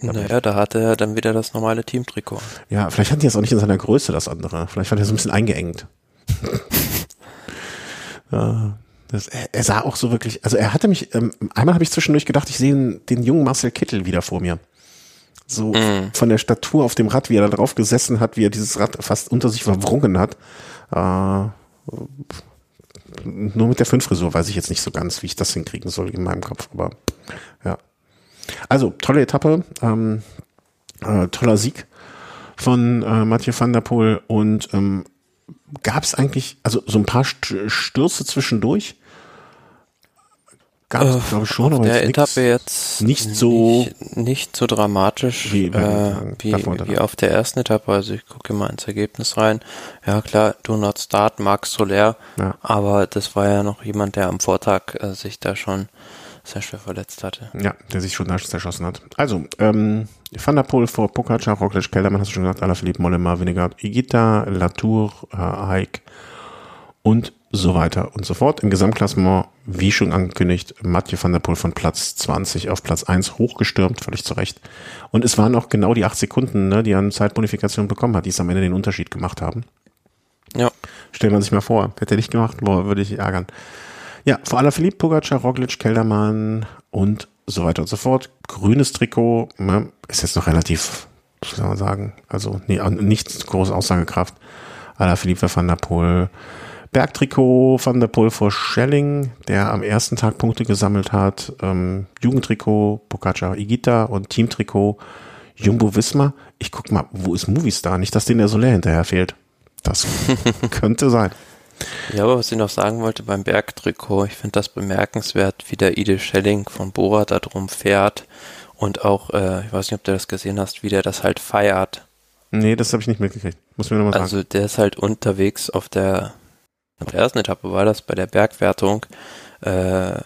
Speaker 2: Naja, da hatte er dann wieder das normale Teamtrikot.
Speaker 1: Ja, vielleicht hat die jetzt auch nicht in seiner Größe das andere. Vielleicht war er so ein bisschen eingeengt. ja, das, er, er, sah auch so wirklich, also er hatte mich, ähm, einmal habe ich zwischendurch gedacht, ich sehe den, den jungen Marcel Kittel wieder vor mir. So mm. von der Statur auf dem Rad, wie er da drauf gesessen hat, wie er dieses Rad fast unter sich verwrungen hat. Äh, nur mit der Fünf-Frisur weiß ich jetzt nicht so ganz, wie ich das hinkriegen soll in meinem Kopf, aber ja. Also, tolle Etappe, ähm, äh, toller Sieg von äh, Mathieu van der Poel und ähm, gab es eigentlich, also so ein paar Stürze zwischendurch?
Speaker 2: Gab es, äh, glaube ich, schon, aber der Etappe jetzt
Speaker 1: nicht so
Speaker 2: nicht, nicht so dramatisch wie, äh, wie, wie, auf der ersten Etappe. Also ich gucke mal ins Ergebnis rein. Ja klar, Do Not Start, Max Soler, ja. aber das war ja noch jemand, der am Vortag äh, sich da schon sehr schwer verletzt hatte.
Speaker 1: Ja, der sich schon zerschossen hat. Also, ähm, Van der Poel vor Pogacar, Roglic, Kellermann, hast du schon gesagt, Alaphilippe, Mollema, Vinegard, Igita, Latour, äh, Haik und so weiter und so fort. Im Gesamtklassement, wie schon angekündigt, Mathieu van der Poel von Platz 20 auf Platz 1 hochgestürmt, völlig zu Recht. Und es waren auch genau die acht Sekunden, ne, die er an Zeitbonifikation bekommen hat, die es am Ende den Unterschied gemacht haben. Ja. Stellt man sich mal vor, hätte er nicht gemacht, boah, würde ich ärgern. Ja, vor allem Philipp Pogacar, Roglic, Keldermann und so weiter und so fort. Grünes Trikot, ne, ist jetzt noch relativ, soll man sagen, also nee, nicht große Aussagekraft. Alaphilippe van der Poel. Bergtrikot van der Poel vor Schelling, der am ersten Tag Punkte gesammelt hat. Ähm, Jugendtrikot Pogacar Igita und Teamtrikot Jumbo Wismar. Ich guck mal, wo ist Movistar? Nicht, dass denen der Soler hinterher fehlt. Das könnte sein.
Speaker 2: Ja, aber was ich noch sagen wollte beim Bergtrikot, ich finde das bemerkenswert, wie der Ide Schelling von Bora da drum fährt und auch, äh, ich weiß nicht, ob du das gesehen hast, wie der das halt feiert.
Speaker 1: Nee, das habe ich nicht mitgekriegt. Muss mir nochmal sagen.
Speaker 2: Also der ist halt unterwegs auf der, auf der ersten Etappe war das, bei der Bergwertung, äh,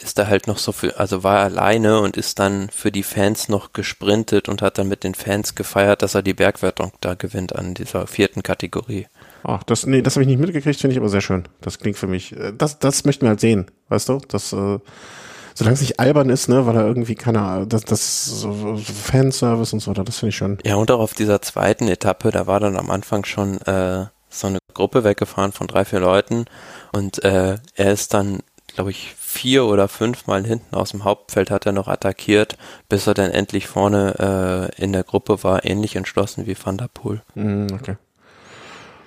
Speaker 2: ist er halt noch so für, also war er alleine und ist dann für die Fans noch gesprintet und hat dann mit den Fans gefeiert, dass er die Bergwertung da gewinnt an dieser vierten Kategorie.
Speaker 1: Ach, das, nee, das habe ich nicht mitgekriegt, finde ich aber sehr schön. Das klingt für mich, äh, das, das möchten wir halt sehen, weißt du? Das, äh, solange es nicht albern ist, ne, weil er irgendwie keine, das, das so Fanservice und so weiter, das finde ich schön.
Speaker 2: Ja, und auch auf dieser zweiten Etappe, da war dann am Anfang schon äh, so eine Gruppe weggefahren von drei, vier Leuten und äh, er ist dann, glaube ich, vier oder fünfmal hinten aus dem Hauptfeld hat er noch attackiert, bis er dann endlich vorne äh, in der Gruppe war, ähnlich entschlossen wie Van der Poel.
Speaker 1: Mm, okay.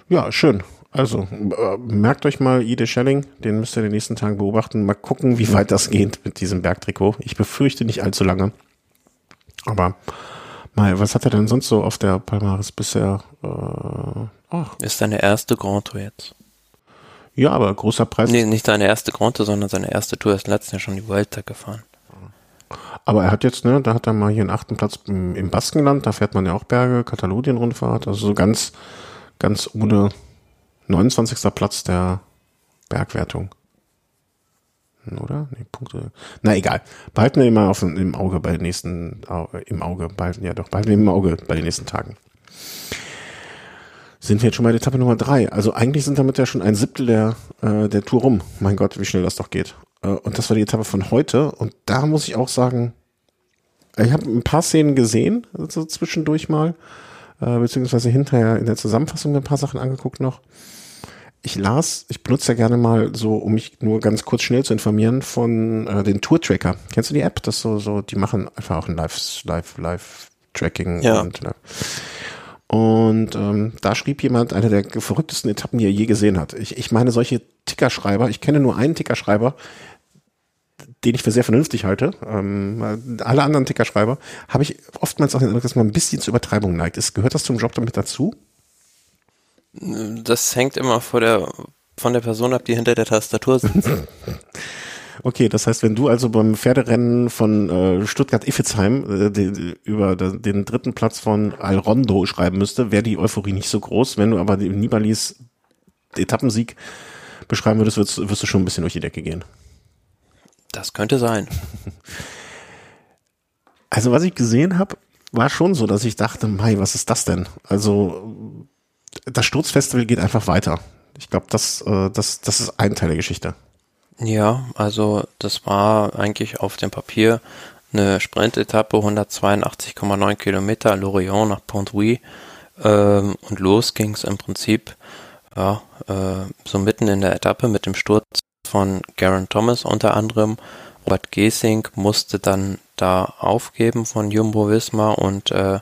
Speaker 1: Ja, schön. Also, äh, merkt euch mal Ide Schelling, den müsst ihr in den nächsten Tagen beobachten. Mal gucken, wie weit das geht mit diesem Bergtrikot. Ich befürchte nicht allzu lange. Aber mal, was hat er denn sonst so auf der Palmaris bisher? Äh,
Speaker 2: ach. Ist seine erste Grand Tour jetzt.
Speaker 1: Ja, aber großer Preis.
Speaker 2: Nee, nicht seine erste Grand Tour, sondern seine erste Tour. Er ist letztes Jahr schon die Vuelta gefahren.
Speaker 1: Aber er hat jetzt, ne, da hat er mal hier einen achten Platz im, im Baskenland, da fährt man ja auch Berge, Katalonien-Rundfahrt, also so ganz ganz ohne 29. Platz der Bergwertung. Oder? Nee, Punkte. Na egal. Behalten wir immer auf, im Auge bei den nächsten, im Auge, behalten, ja doch, behalten wir im Auge bei den nächsten Tagen. Sind wir jetzt schon bei der Etappe Nummer drei. Also eigentlich sind damit ja schon ein Siebtel der, äh, der Tour rum. Mein Gott, wie schnell das doch geht. Äh, und das war die Etappe von heute. Und da muss ich auch sagen, ich habe ein paar Szenen gesehen, so also zwischendurch mal äh, beziehungsweise hinterher in der Zusammenfassung ein paar Sachen angeguckt noch. Ich las, ich benutze ja gerne mal so, um mich nur ganz kurz schnell zu informieren, von äh, den Tour Tracker. Kennst du die App? Das so, so, die machen einfach auch ein Live, Live, Live Tracking
Speaker 2: ja.
Speaker 1: und, Und ähm, da schrieb jemand, eine der verrücktesten Etappen, die er je gesehen hat. Ich, ich meine, solche Tickerschreiber, ich kenne nur einen Tickerschreiber, den ich für sehr vernünftig halte. Ähm, alle anderen Tickerschreiber habe ich oftmals auch den Eindruck, dass man ein bisschen zur Übertreibung neigt. Ist, gehört das zum Job damit dazu?
Speaker 2: Das hängt immer vor der, von der Person ab, die hinter der Tastatur sitzt.
Speaker 1: Okay, das heißt, wenn du also beim Pferderennen von äh, Stuttgart-Iffezheim äh, de, über de, den dritten Platz von Alrondo schreiben müsste, wäre die Euphorie nicht so groß. Wenn du aber den Nibalis Etappensieg beschreiben würdest, wirst, wirst du schon ein bisschen durch die Decke gehen.
Speaker 2: Das könnte sein.
Speaker 1: Also was ich gesehen habe, war schon so, dass ich dachte, Mai, was ist das denn? Also das Sturzfestival geht einfach weiter. Ich glaube, das, äh, das, das ist ein Teil der Geschichte.
Speaker 2: Ja, also das war eigentlich auf dem Papier eine Sprintetappe, 182,9 Kilometer, Lorient nach Pont-Louis. Ähm, und los ging es im Prinzip ja, äh, so mitten in der Etappe mit dem Sturz von Garen Thomas unter anderem. Robert Gesing musste dann da aufgeben von Jumbo Wismar und äh,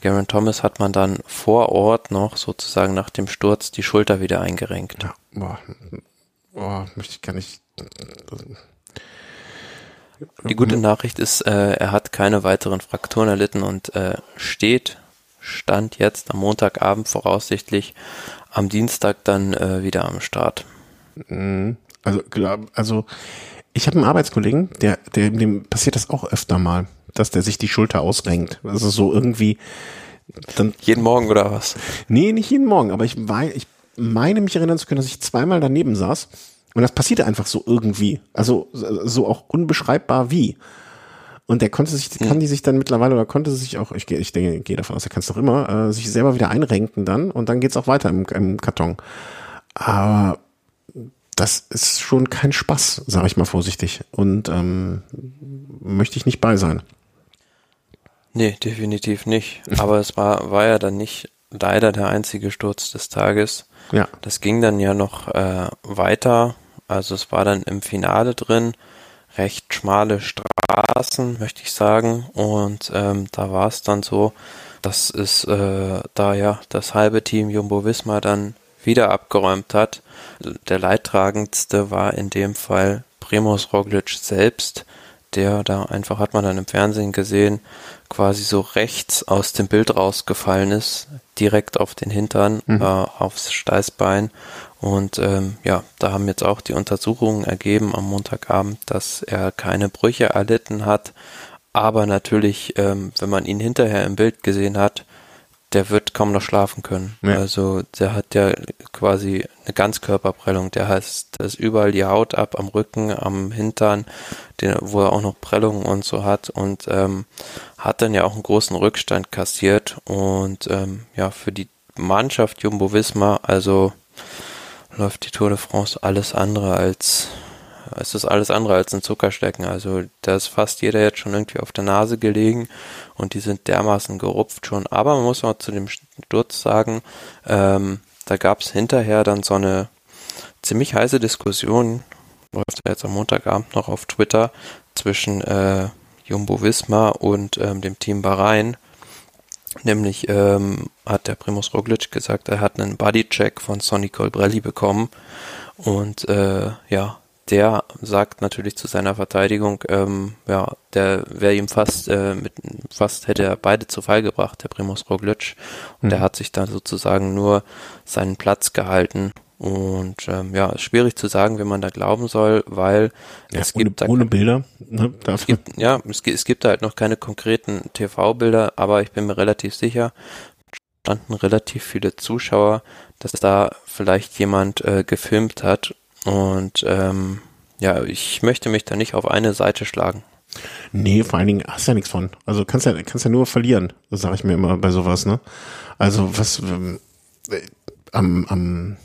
Speaker 2: Garen Thomas hat man dann vor Ort noch sozusagen nach dem Sturz die Schulter wieder eingerenkt. Ja,
Speaker 1: boah, boah möchte ich gar nicht
Speaker 2: die gute Nachricht ist, äh, er hat keine weiteren Frakturen erlitten und äh, steht, stand jetzt am Montagabend voraussichtlich am Dienstag dann äh, wieder am Start.
Speaker 1: Mhm. Also, also ich habe einen Arbeitskollegen, der, der, dem passiert das auch öfter mal, dass der sich die Schulter ausrenkt. Also so irgendwie.
Speaker 2: Dann, jeden Morgen oder was?
Speaker 1: Nee, nicht jeden Morgen, aber ich, ich meine mich erinnern zu können, dass ich zweimal daneben saß und das passierte einfach so irgendwie. Also so auch unbeschreibbar wie. Und der konnte sich, kann die sich dann mittlerweile oder konnte sich auch, ich, ich denke, gehe davon aus, er kann es doch immer, äh, sich selber wieder einrenken dann und dann geht's auch weiter im, im Karton. Aber das ist schon kein Spaß, sage ich mal vorsichtig. Und ähm, möchte ich nicht bei sein.
Speaker 2: Nee, definitiv nicht. Aber es war, war ja dann nicht leider der einzige Sturz des Tages. Ja. Das ging dann ja noch äh, weiter also es war dann im Finale drin, recht schmale Straßen, möchte ich sagen. Und ähm, da war es dann so, dass es äh, da ja das halbe Team Jumbo Wismar dann wieder abgeräumt hat. Der Leidtragendste war in dem Fall Primoz Roglic selbst, der da einfach, hat man dann im Fernsehen gesehen, quasi so rechts aus dem Bild rausgefallen ist, direkt auf den Hintern, mhm. äh, aufs Steißbein. Und ähm, ja, da haben jetzt auch die Untersuchungen ergeben am Montagabend, dass er keine Brüche erlitten hat. Aber natürlich, ähm, wenn man ihn hinterher im Bild gesehen hat, der wird kaum noch schlafen können. Ja. Also der hat ja quasi eine Ganzkörperprellung. Der heißt, da ist überall die Haut ab am Rücken, am Hintern, den, wo er auch noch Prellungen und so hat und ähm, hat dann ja auch einen großen Rückstand kassiert und ähm, ja für die Mannschaft Jumbo Visma also läuft die Tour de France alles andere als es ist alles andere als ein Zuckerstecken. Also da ist fast jeder jetzt schon irgendwie auf der Nase gelegen und die sind dermaßen gerupft schon. Aber man muss mal zu dem Sturz sagen, ähm, da gab es hinterher dann so eine ziemlich heiße Diskussion, läuft jetzt am Montagabend noch auf Twitter, zwischen äh, Jumbo Visma und ähm, dem Team Bahrain. Nämlich ähm, hat der Primus Roglic gesagt, er hat einen Bodycheck von Sonny Colbrelli bekommen und äh, ja, der sagt natürlich zu seiner Verteidigung, ähm, ja, der wäre ihm fast, äh, mit, fast hätte er beide zu Fall gebracht, der Primus Roglic. Und mhm. der hat sich dann sozusagen nur seinen Platz gehalten. Und ähm, ja, ist schwierig zu sagen, wenn man da glauben soll, weil
Speaker 1: ja, es ohne, gibt da ohne Bilder.
Speaker 2: Ne, es gibt, ja, es, es gibt halt noch keine konkreten TV-Bilder, aber ich bin mir relativ sicher, standen relativ viele Zuschauer, dass da vielleicht jemand äh, gefilmt hat und ähm, ja, ich möchte mich da nicht auf eine Seite schlagen.
Speaker 1: Nee, vor allen Dingen hast du ja nichts von. Also kannst ja, kannst ja nur verlieren, sage ich mir immer bei sowas, ne? Also was ähm, äh, am, am,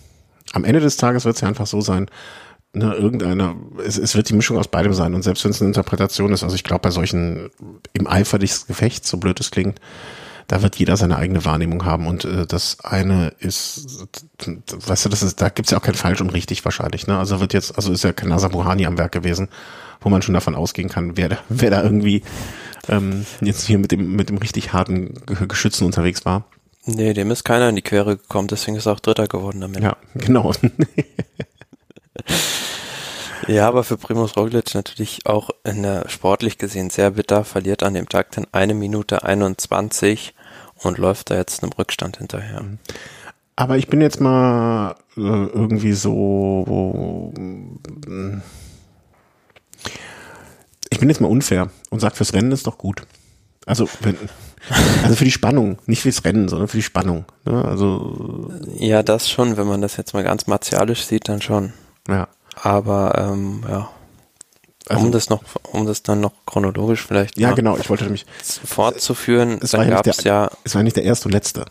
Speaker 1: am Ende des Tages wird es ja einfach so sein, ne, irgendeiner, es, es wird die Mischung aus beidem sein. Und selbst wenn es eine Interpretation ist, also ich glaube, bei solchen im Eifer des Gefechts, so blöd es klingt, da wird jeder seine eigene Wahrnehmung haben und äh, das eine ist, weißt du, das ist, da gibt's ja auch kein falsch und richtig wahrscheinlich, ne? Also wird jetzt, also ist ja kein Nasa Buhani am Werk gewesen, wo man schon davon ausgehen kann, wer da, wer da irgendwie ähm, jetzt hier mit dem mit dem richtig harten Geschützen unterwegs war.
Speaker 2: Nee, dem ist keiner in die Quere gekommen, deswegen ist er auch Dritter geworden damit.
Speaker 1: Ja, genau.
Speaker 2: ja, aber für Primus Roglic natürlich auch in der sportlich gesehen sehr bitter, verliert an dem Tag dann eine Minute 21 und läuft da jetzt einem Rückstand hinterher. Mhm.
Speaker 1: Aber ich bin jetzt mal äh, irgendwie so. Ich bin jetzt mal unfair und sag, fürs Rennen ist doch gut. Also, wenn, also für die Spannung, nicht fürs Rennen, sondern für die Spannung. Ne? Also
Speaker 2: ja, das schon, wenn man das jetzt mal ganz martialisch sieht, dann schon.
Speaker 1: Ja.
Speaker 2: Aber ähm, ja, also, um das noch, um das dann noch chronologisch vielleicht
Speaker 1: ja genau, ich wollte nämlich
Speaker 2: fortzuführen.
Speaker 1: Es war,
Speaker 2: dann
Speaker 1: gab's der, ja, es war nicht der erste und letzte.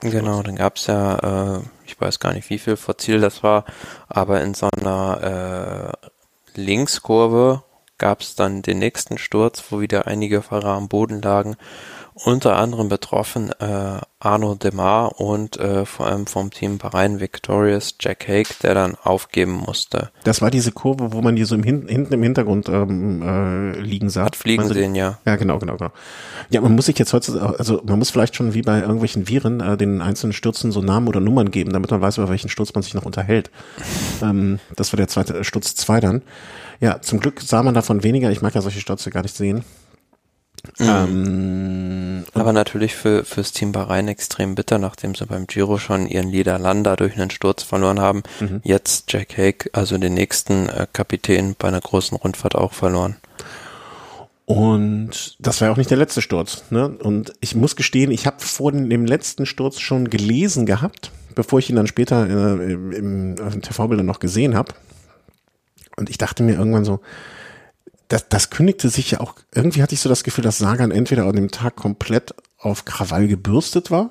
Speaker 2: Genau, dann gab es ja, äh, ich weiß gar nicht, wie viel vor Ziel das war, aber in so einer äh, Linkskurve gab es dann den nächsten Sturz, wo wieder einige Fahrer am Boden lagen unter anderem betroffen äh, Arno Demar und äh, vor allem vom Team Bahrain Victorious Jack Hake, der dann aufgeben musste.
Speaker 1: Das war diese Kurve, wo man die so im Hin hinten im Hintergrund ähm, äh, liegen sah. Hat
Speaker 2: fliegen sehen, ja.
Speaker 1: Ja, genau, genau, genau. Ja, man muss sich jetzt heutzutage, also man muss vielleicht schon wie bei irgendwelchen Viren äh, den einzelnen Stürzen so Namen oder Nummern geben, damit man weiß, über welchen Sturz man sich noch unterhält. ähm, das war der zweite Sturz 2 dann. Ja, zum Glück sah man davon weniger. Ich mag ja solche Stürze gar nicht sehen.
Speaker 2: Mhm. Ähm, Aber natürlich für fürs Team Bahrain extrem bitter, nachdem sie beim Giro schon ihren Niederlander durch einen Sturz verloren haben. Mhm. Jetzt Jack Hake, also den nächsten äh, Kapitän bei einer großen Rundfahrt auch verloren.
Speaker 1: Und das war ja auch nicht der letzte Sturz. Ne? Und ich muss gestehen, ich habe vor dem letzten Sturz schon gelesen gehabt, bevor ich ihn dann später äh, im, im TV-Bildern noch gesehen habe. Und ich dachte mir irgendwann so, das, das kündigte sich ja auch, irgendwie hatte ich so das Gefühl, dass Sagan entweder an dem Tag komplett auf Krawall gebürstet war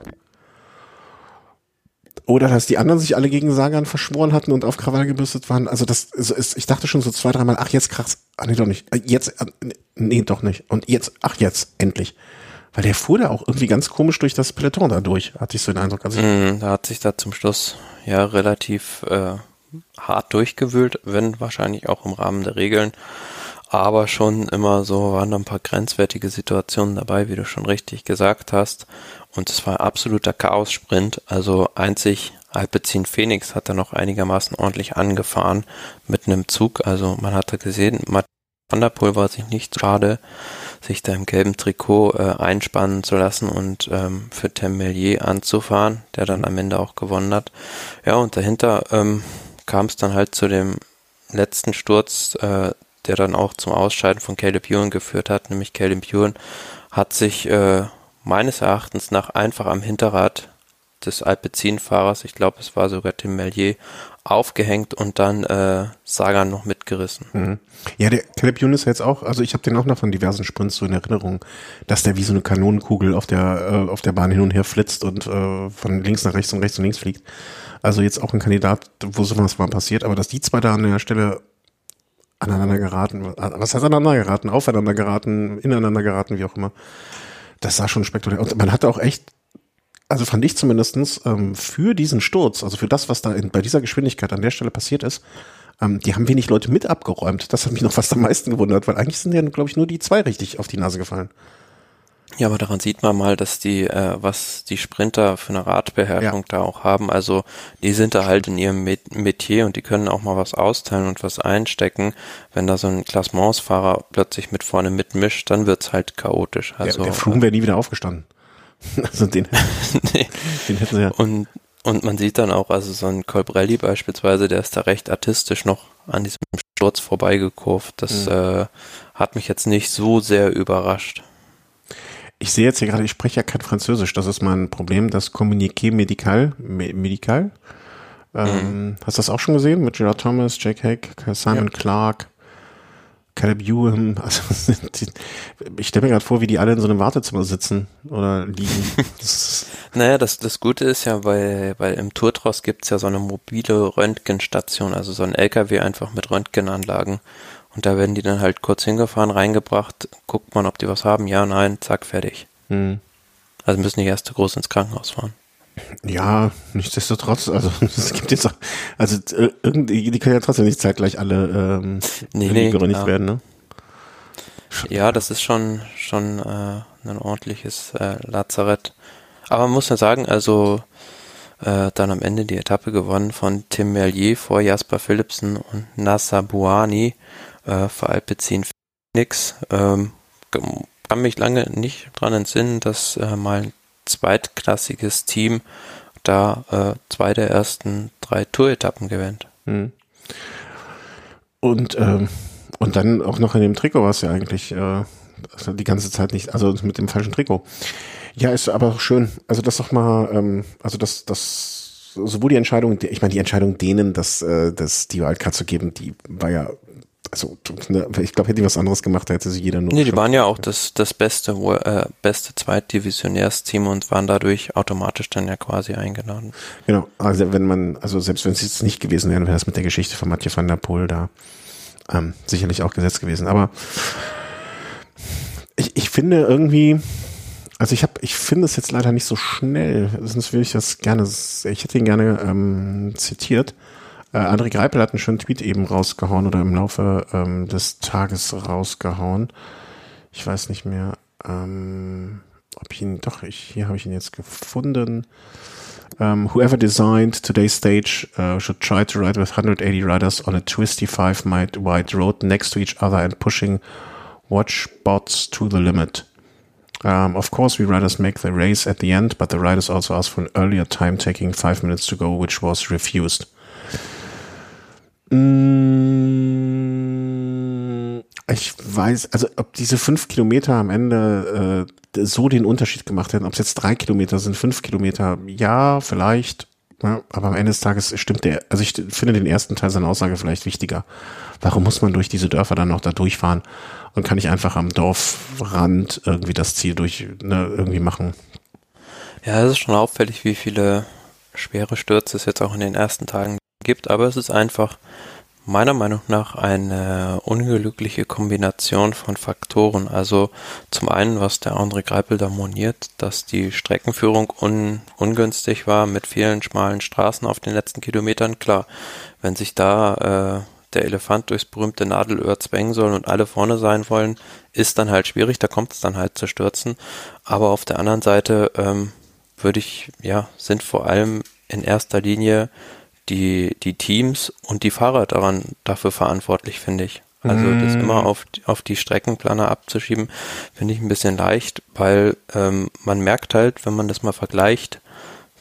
Speaker 1: oder dass die anderen sich alle gegen Sagan verschworen hatten und auf Krawall gebürstet waren. Also das ist, ich dachte schon so zwei, dreimal, ach jetzt krass, ach nee, doch nicht, äh, jetzt, äh, nee, doch nicht. Und jetzt, ach jetzt, endlich. Weil der fuhr da auch irgendwie ganz komisch durch das Peloton da durch, hatte ich so den Eindruck.
Speaker 2: Also mm, da hat sich da zum Schluss ja relativ äh, hart durchgewühlt, wenn wahrscheinlich auch im Rahmen der Regeln aber schon immer so waren da ein paar grenzwertige Situationen dabei, wie du schon richtig gesagt hast. Und es war absoluter Chaos-Sprint. Also einzig Alpecin Phoenix hat da noch einigermaßen ordentlich angefahren mit einem Zug. Also man hatte gesehen, Van der Poel war sich nicht schade, sich da im gelben Trikot äh, einspannen zu lassen und ähm, für Temelier anzufahren, der dann am Ende auch gewonnen hat. Ja, und dahinter ähm, kam es dann halt zu dem letzten Sturz äh, der dann auch zum Ausscheiden von Caleb Ewan geführt hat, nämlich Caleb Ewan hat sich äh, meines Erachtens nach einfach am Hinterrad des Alpecin-Fahrers, ich glaube es war sogar Tim Mellier, aufgehängt und dann äh, Sagan noch mitgerissen.
Speaker 1: Mhm. Ja, der Caleb Ewan ist jetzt auch, also ich habe den auch noch von diversen Sprints so in Erinnerung, dass der wie so eine Kanonenkugel auf der äh, auf der Bahn hin und her flitzt und äh, von links nach rechts und rechts und links fliegt. Also jetzt auch ein Kandidat, wo sowas mal passiert, aber dass die zwei da an der Stelle aneinander geraten, was heißt aneinander geraten, aufeinander geraten, ineinander geraten, wie auch immer. Das sah schon spektakulär. Und man hatte auch echt, also fand ich zumindestens ähm, für diesen Sturz, also für das, was da in, bei dieser Geschwindigkeit an der Stelle passiert ist, ähm, die haben wenig Leute mit abgeräumt. Das hat mich noch fast am meisten gewundert, weil eigentlich sind ja, glaube ich, nur die zwei richtig auf die Nase gefallen.
Speaker 2: Ja, aber daran sieht man mal, dass die, äh, was die Sprinter für eine Radbeherrschung ja. da auch haben. Also die sind da halt in ihrem Metier und die können auch mal was austeilen und was einstecken. Wenn da so ein Klassementsfahrer plötzlich mit vorne mitmischt, dann wird's halt chaotisch. Also,
Speaker 1: der, der Froome wäre nie wieder aufgestanden. also den,
Speaker 2: nee. den hätten sie ja. Und, und man sieht dann auch, also so ein Colbrelli beispielsweise, der ist da recht artistisch noch an diesem Sturz vorbeigekurvt. Das mhm. äh, hat mich jetzt nicht so sehr überrascht.
Speaker 1: Ich sehe jetzt hier gerade, ich spreche ja kein Französisch, das ist mein Problem, das Communiqué Medical, Medical. Ähm, mhm. Hast du das auch schon gesehen mit Gerard Thomas, Jake Hack, Simon ja. Clark, Caleb Ewan? Also, ich stelle mir gerade vor, wie die alle in so einem Wartezimmer sitzen oder liegen.
Speaker 2: Das naja, das, das Gute ist ja, weil, weil im Tourtross gibt's ja so eine mobile Röntgenstation, also so ein LKW einfach mit Röntgenanlagen. Und da werden die dann halt kurz hingefahren, reingebracht, guckt man, ob die was haben, ja, nein, zack, fertig. Mhm. Also müssen nicht erst groß ins Krankenhaus fahren.
Speaker 1: Ja, nichtsdestotrotz, also es gibt jetzt auch, also äh, irgendwie, die können ja trotzdem nicht zeitgleich alle ähm,
Speaker 2: nee, nee,
Speaker 1: gereinigt ja. werden, ne?
Speaker 2: Ja, das ist schon schon äh, ein ordentliches äh, Lazarett. Aber man muss ja sagen, also äh, dann am Ende die Etappe gewonnen von Tim Merlier vor Jasper Philipsen und Nassa Buani äh, für Alpecin Phoenix. Ähm, kann mich lange nicht dran entsinnen, dass äh, mal ein zweitklassiges Team da äh, zwei der ersten drei Tour-Etappen gewinnt. Mhm.
Speaker 1: Und, ähm, und dann auch noch in dem Trikot war es ja eigentlich äh, die ganze Zeit nicht, also mit dem falschen Trikot. Ja, ist aber auch schön. Also das doch mal, ähm, also das, das, sowohl die Entscheidung, ich meine, die Entscheidung denen, das, äh, das die Wildcard zu geben, die war ja also ne, ich glaube, hätte die was anderes gemacht, hätte sie jeder nur.
Speaker 2: Nee, die waren ja auch das, das beste, äh, beste Zweitdivisionärsteam und waren dadurch automatisch dann ja quasi eingeladen.
Speaker 1: Genau, also wenn man, also selbst wenn es jetzt nicht gewesen wäre, wäre das mit der Geschichte von Mathieu van der Poel da ähm, sicherlich auch gesetzt gewesen. Aber ich, ich finde irgendwie, also ich habe, ich finde es jetzt leider nicht so schnell. Sonst würde ich das gerne, ich hätte ihn gerne ähm, zitiert. Äh, André Greipel hat einen schönen Tweet eben rausgehauen oder im Laufe ähm, des Tages rausgehauen. Ich weiß nicht mehr, ähm, ob ich ihn, doch, ich, hier habe ich ihn jetzt gefunden. Um, ähm, whoever designed today's stage uh, should try to ride with 180 riders on a twisty five wide road next to each other and pushing watch bots to the limit. Um, of course, we riders make the race at the end, but the riders also asked for an earlier time, taking five minutes to go, which was refused. Mm, ich weiß, also ob diese fünf Kilometer am Ende äh, so den Unterschied gemacht hätten, ob es jetzt drei Kilometer sind, fünf Kilometer, ja, vielleicht, ja, aber am Ende des Tages stimmt der, also ich finde den ersten Teil seiner Aussage vielleicht wichtiger. Warum muss man durch diese Dörfer dann noch da durchfahren und kann ich einfach am Dorfrand irgendwie das Ziel durch, ne, irgendwie machen?
Speaker 2: Ja, es ist schon auffällig, wie viele schwere Stürze es jetzt auch in den ersten Tagen gibt, aber es ist einfach meiner Meinung nach eine unglückliche Kombination von Faktoren. Also zum einen, was der André Greipel da moniert, dass die Streckenführung un ungünstig war mit vielen schmalen Straßen auf den letzten Kilometern. Klar, wenn sich da äh, der Elefant durchs berühmte Nadelöhr zwängen soll und alle vorne sein wollen, ist dann halt schwierig, da kommt es dann halt zu Stürzen. Aber auf der anderen Seite ähm, würde ich, ja, sind vor allem in erster Linie die, die Teams und die Fahrer daran dafür verantwortlich, finde ich. Also das mm. immer auf, auf die Streckenplaner abzuschieben, finde ich ein bisschen leicht, weil ähm, man merkt halt, wenn man das mal vergleicht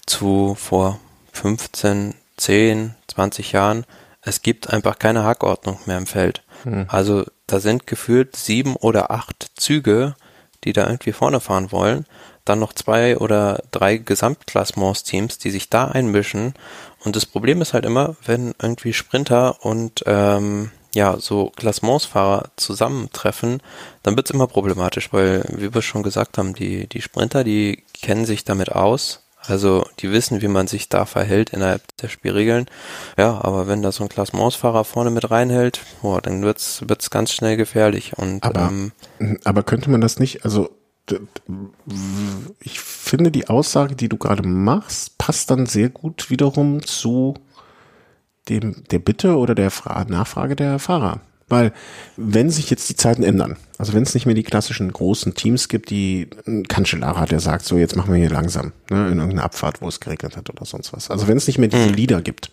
Speaker 2: zu vor 15, 10, 20 Jahren, es gibt einfach keine Hackordnung mehr im Feld. Mhm. Also da sind gefühlt sieben oder acht Züge, die da irgendwie vorne fahren wollen. Dann noch zwei oder drei Gesamtklassements-Teams, die sich da einmischen und das Problem ist halt immer, wenn irgendwie Sprinter und ähm, ja, so Klassementsfahrer zusammentreffen, dann wird's immer problematisch, weil, wie wir schon gesagt haben, die, die Sprinter, die kennen sich damit aus. Also die wissen, wie man sich da verhält innerhalb der Spielregeln. Ja, aber wenn da so ein Klassementsfahrer vorne mit reinhält, boah, dann wird's wird's ganz schnell gefährlich. Und
Speaker 1: aber,
Speaker 2: ähm,
Speaker 1: aber könnte man das nicht, also ich finde die Aussage, die du gerade machst, passt dann sehr gut wiederum zu dem, der Bitte oder der Fra Nachfrage der Fahrer. Weil, wenn sich jetzt die Zeiten ändern, also wenn es nicht mehr die klassischen großen Teams gibt, die ein Cancellara, der sagt, so jetzt machen wir hier langsam, ne, in irgendeiner Abfahrt, wo es geregnet hat oder sonst was. Also wenn es nicht mehr diese mhm. Lieder gibt,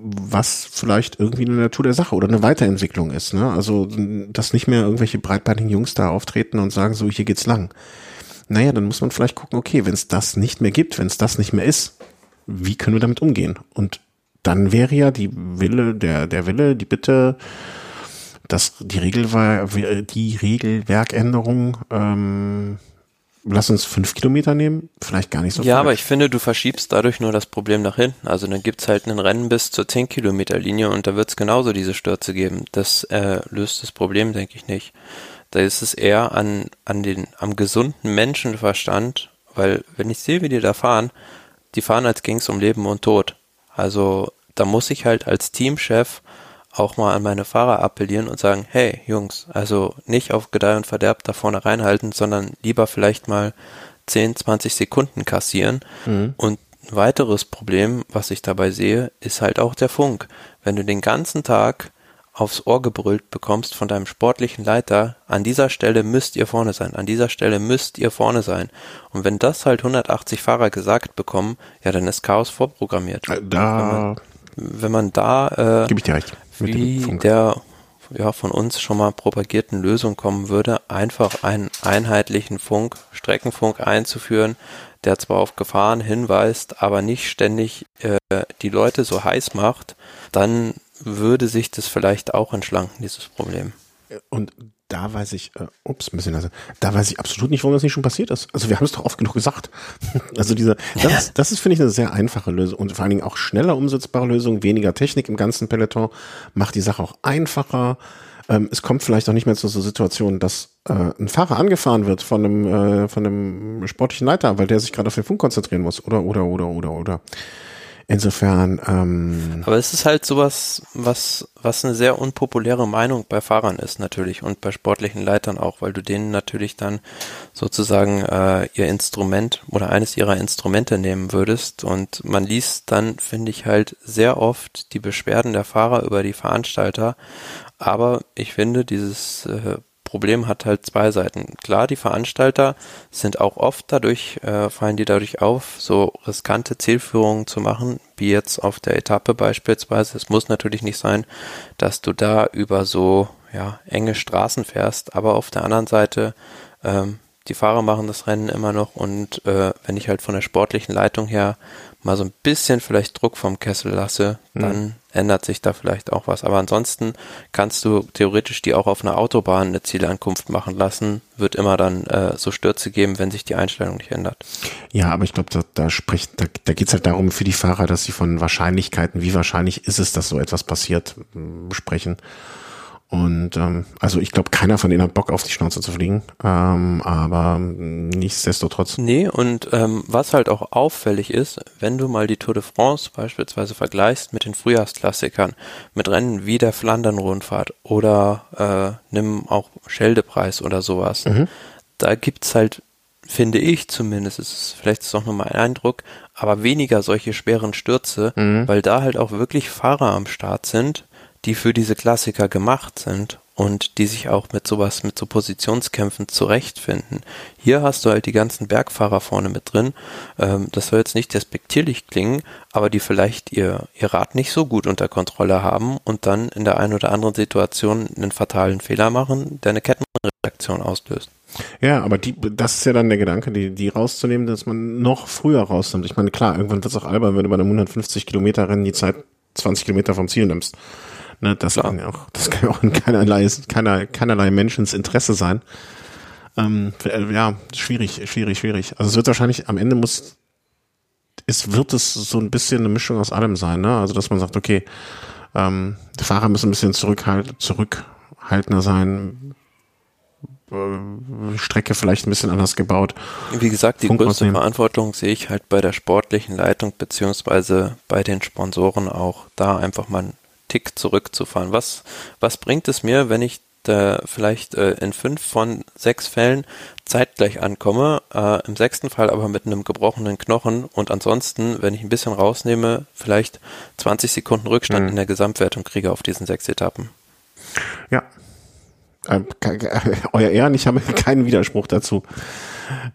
Speaker 1: was vielleicht irgendwie eine Natur der Sache oder eine Weiterentwicklung ist. Ne? Also, dass nicht mehr irgendwelche breitbeinigen Jungs da auftreten und sagen, so, hier geht's lang. Naja, dann muss man vielleicht gucken, okay, wenn es das nicht mehr gibt, wenn es das nicht mehr ist, wie können wir damit umgehen? Und dann wäre ja die Wille, der, der Wille, die Bitte, dass die Regel die Regelwerkänderung ähm, lass uns fünf Kilometer nehmen, vielleicht gar nicht so
Speaker 2: Ja, falsch. aber ich finde, du verschiebst dadurch nur das Problem nach hinten. Also dann gibt's halt ein Rennen bis zur 10 Kilometer Linie und da wird's genauso diese Stürze geben. Das äh, löst das Problem, denke ich nicht. Da ist es eher an, an den, am gesunden Menschenverstand, weil wenn ich sehe, wie die da fahren, die fahren als ging's um Leben und Tod. Also da muss ich halt als Teamchef auch mal an meine Fahrer appellieren und sagen, hey Jungs, also nicht auf Gedeih und Verderb da vorne reinhalten, sondern lieber vielleicht mal 10, 20 Sekunden kassieren. Mhm. Und ein weiteres Problem, was ich dabei sehe, ist halt auch der Funk. Wenn du den ganzen Tag aufs Ohr gebrüllt bekommst von deinem sportlichen Leiter, an dieser Stelle müsst ihr vorne sein, an dieser Stelle müsst ihr vorne sein. Und wenn das halt 180 Fahrer gesagt bekommen, ja, dann ist Chaos vorprogrammiert.
Speaker 1: Äh, Da
Speaker 2: wenn man, wenn man da äh,
Speaker 1: gebe ich dir recht.
Speaker 2: Wie der ja, von uns schon mal propagierten Lösung kommen würde, einfach einen einheitlichen Funk, Streckenfunk einzuführen, der zwar auf Gefahren hinweist, aber nicht ständig äh, die Leute so heiß macht, dann würde sich das vielleicht auch entschlanken, dieses Problem.
Speaker 1: Und da weiß ich, äh, ups, ein bisschen leise, da weiß ich absolut nicht, warum das nicht schon passiert ist. Also wir haben es doch oft genug gesagt. also diese, das, ist, das ist, finde ich, eine sehr einfache Lösung und vor allen Dingen auch schneller umsetzbare Lösung, weniger Technik im ganzen Peloton, macht die Sache auch einfacher. Ähm, es kommt vielleicht auch nicht mehr zu so Situationen, dass äh, ein Fahrer angefahren wird von einem, äh, von einem sportlichen Leiter, weil der sich gerade auf den Funk konzentrieren muss. Oder, oder, oder, oder, oder. Insofern, ähm,
Speaker 2: Aber es ist halt sowas, was, was eine sehr unpopuläre Meinung bei Fahrern ist natürlich und bei sportlichen Leitern auch, weil du denen natürlich dann sozusagen äh, ihr Instrument oder eines ihrer Instrumente nehmen würdest. Und man liest dann, finde ich halt sehr oft die Beschwerden der Fahrer über die Veranstalter, aber ich finde, dieses äh, Problem hat halt zwei Seiten. Klar, die Veranstalter sind auch oft dadurch, äh, fallen die dadurch auf, so riskante Zielführungen zu machen, wie jetzt auf der Etappe beispielsweise. Es muss natürlich nicht sein, dass du da über so ja, enge Straßen fährst, aber auf der anderen Seite, ähm, die Fahrer machen das Rennen immer noch und äh, wenn ich halt von der sportlichen Leitung her mal so ein bisschen vielleicht Druck vom Kessel lasse, dann ändert sich da vielleicht auch was. Aber ansonsten kannst du theoretisch die auch auf einer Autobahn eine Zielankunft machen lassen. Wird immer dann äh, so Stürze geben, wenn sich die Einstellung nicht ändert.
Speaker 1: Ja, aber ich glaube, da, da spricht, da, da geht es halt darum für die Fahrer, dass sie von Wahrscheinlichkeiten, wie wahrscheinlich ist es, dass so etwas passiert, sprechen. Und ähm, also ich glaube, keiner von denen hat Bock auf die Schnauze zu fliegen. Ähm, aber nichtsdestotrotz.
Speaker 2: Nee, und ähm, was halt auch auffällig ist, wenn du mal die Tour de France beispielsweise vergleichst mit den Frühjahrsklassikern, mit Rennen wie der Flandern-Rundfahrt oder äh, nimm auch Scheldepreis oder sowas, da gibt's halt, finde ich zumindest, es ist vielleicht ist es auch nur mein Eindruck, aber weniger solche schweren Stürze, weil da halt auch wirklich Fahrer am Start sind, die für diese Klassiker gemacht sind und die sich auch mit sowas, mit so Positionskämpfen zurechtfinden. Hier hast du halt die ganzen Bergfahrer vorne mit drin. Ähm, das soll jetzt nicht despektierlich klingen, aber die vielleicht ihr, ihr Rad nicht so gut unter Kontrolle haben und dann in der einen oder anderen Situation einen fatalen Fehler machen, der eine Kettenreaktion auslöst.
Speaker 1: Ja, aber die, das ist ja dann der Gedanke, die, die rauszunehmen, dass man noch früher rausnimmt. Ich meine, klar, irgendwann wird es auch albern, wenn du bei einem 150 Kilometer Rennen die Zeit 20 Kilometer vom Ziel nimmst. Ne, das
Speaker 2: Klar.
Speaker 1: kann ja auch, das kann auch in keinerlei, keiner, keinerlei Menschens Interesse sein. Ähm, äh, ja, schwierig, schwierig, schwierig. Also es wird wahrscheinlich am Ende muss, es wird es so ein bisschen eine Mischung aus allem sein, ne? Also dass man sagt, okay, ähm, die Fahrer müssen ein bisschen zurückhalt, zurückhaltender sein, äh, Strecke vielleicht ein bisschen anders gebaut.
Speaker 2: Wie gesagt, die
Speaker 1: Funk
Speaker 2: größte
Speaker 1: rausnehmen.
Speaker 2: Verantwortung sehe ich halt bei der sportlichen Leitung beziehungsweise bei den Sponsoren auch, da einfach mal Tick zurückzufahren. Was, was bringt es mir, wenn ich da vielleicht äh, in fünf von sechs Fällen zeitgleich ankomme, äh, im sechsten Fall aber mit einem gebrochenen Knochen und ansonsten, wenn ich ein bisschen rausnehme, vielleicht 20 Sekunden Rückstand
Speaker 1: Mhm.
Speaker 2: in der Gesamtwertung kriege auf diesen sechs Etappen.
Speaker 1: Ja. Ähm, Euer Ehren, ich habe keinen Widerspruch dazu.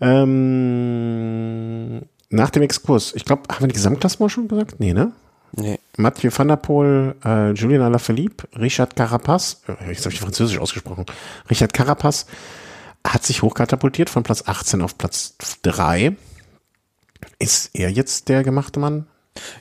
Speaker 1: Ähm, nach dem Exkurs, ich glaube, haben wir die Gesamtklassement schon gesagt? Nee, ne?
Speaker 2: Nee.
Speaker 1: Mathieu van der Poel, äh, Julian Alaphilippe, Richard Carapaz, äh, jetzt habe ich Französisch ausgesprochen, Richard Carapaz hat sich hochkatapultiert von Platz 18 auf Platz 3. Ist er jetzt der gemachte Mann?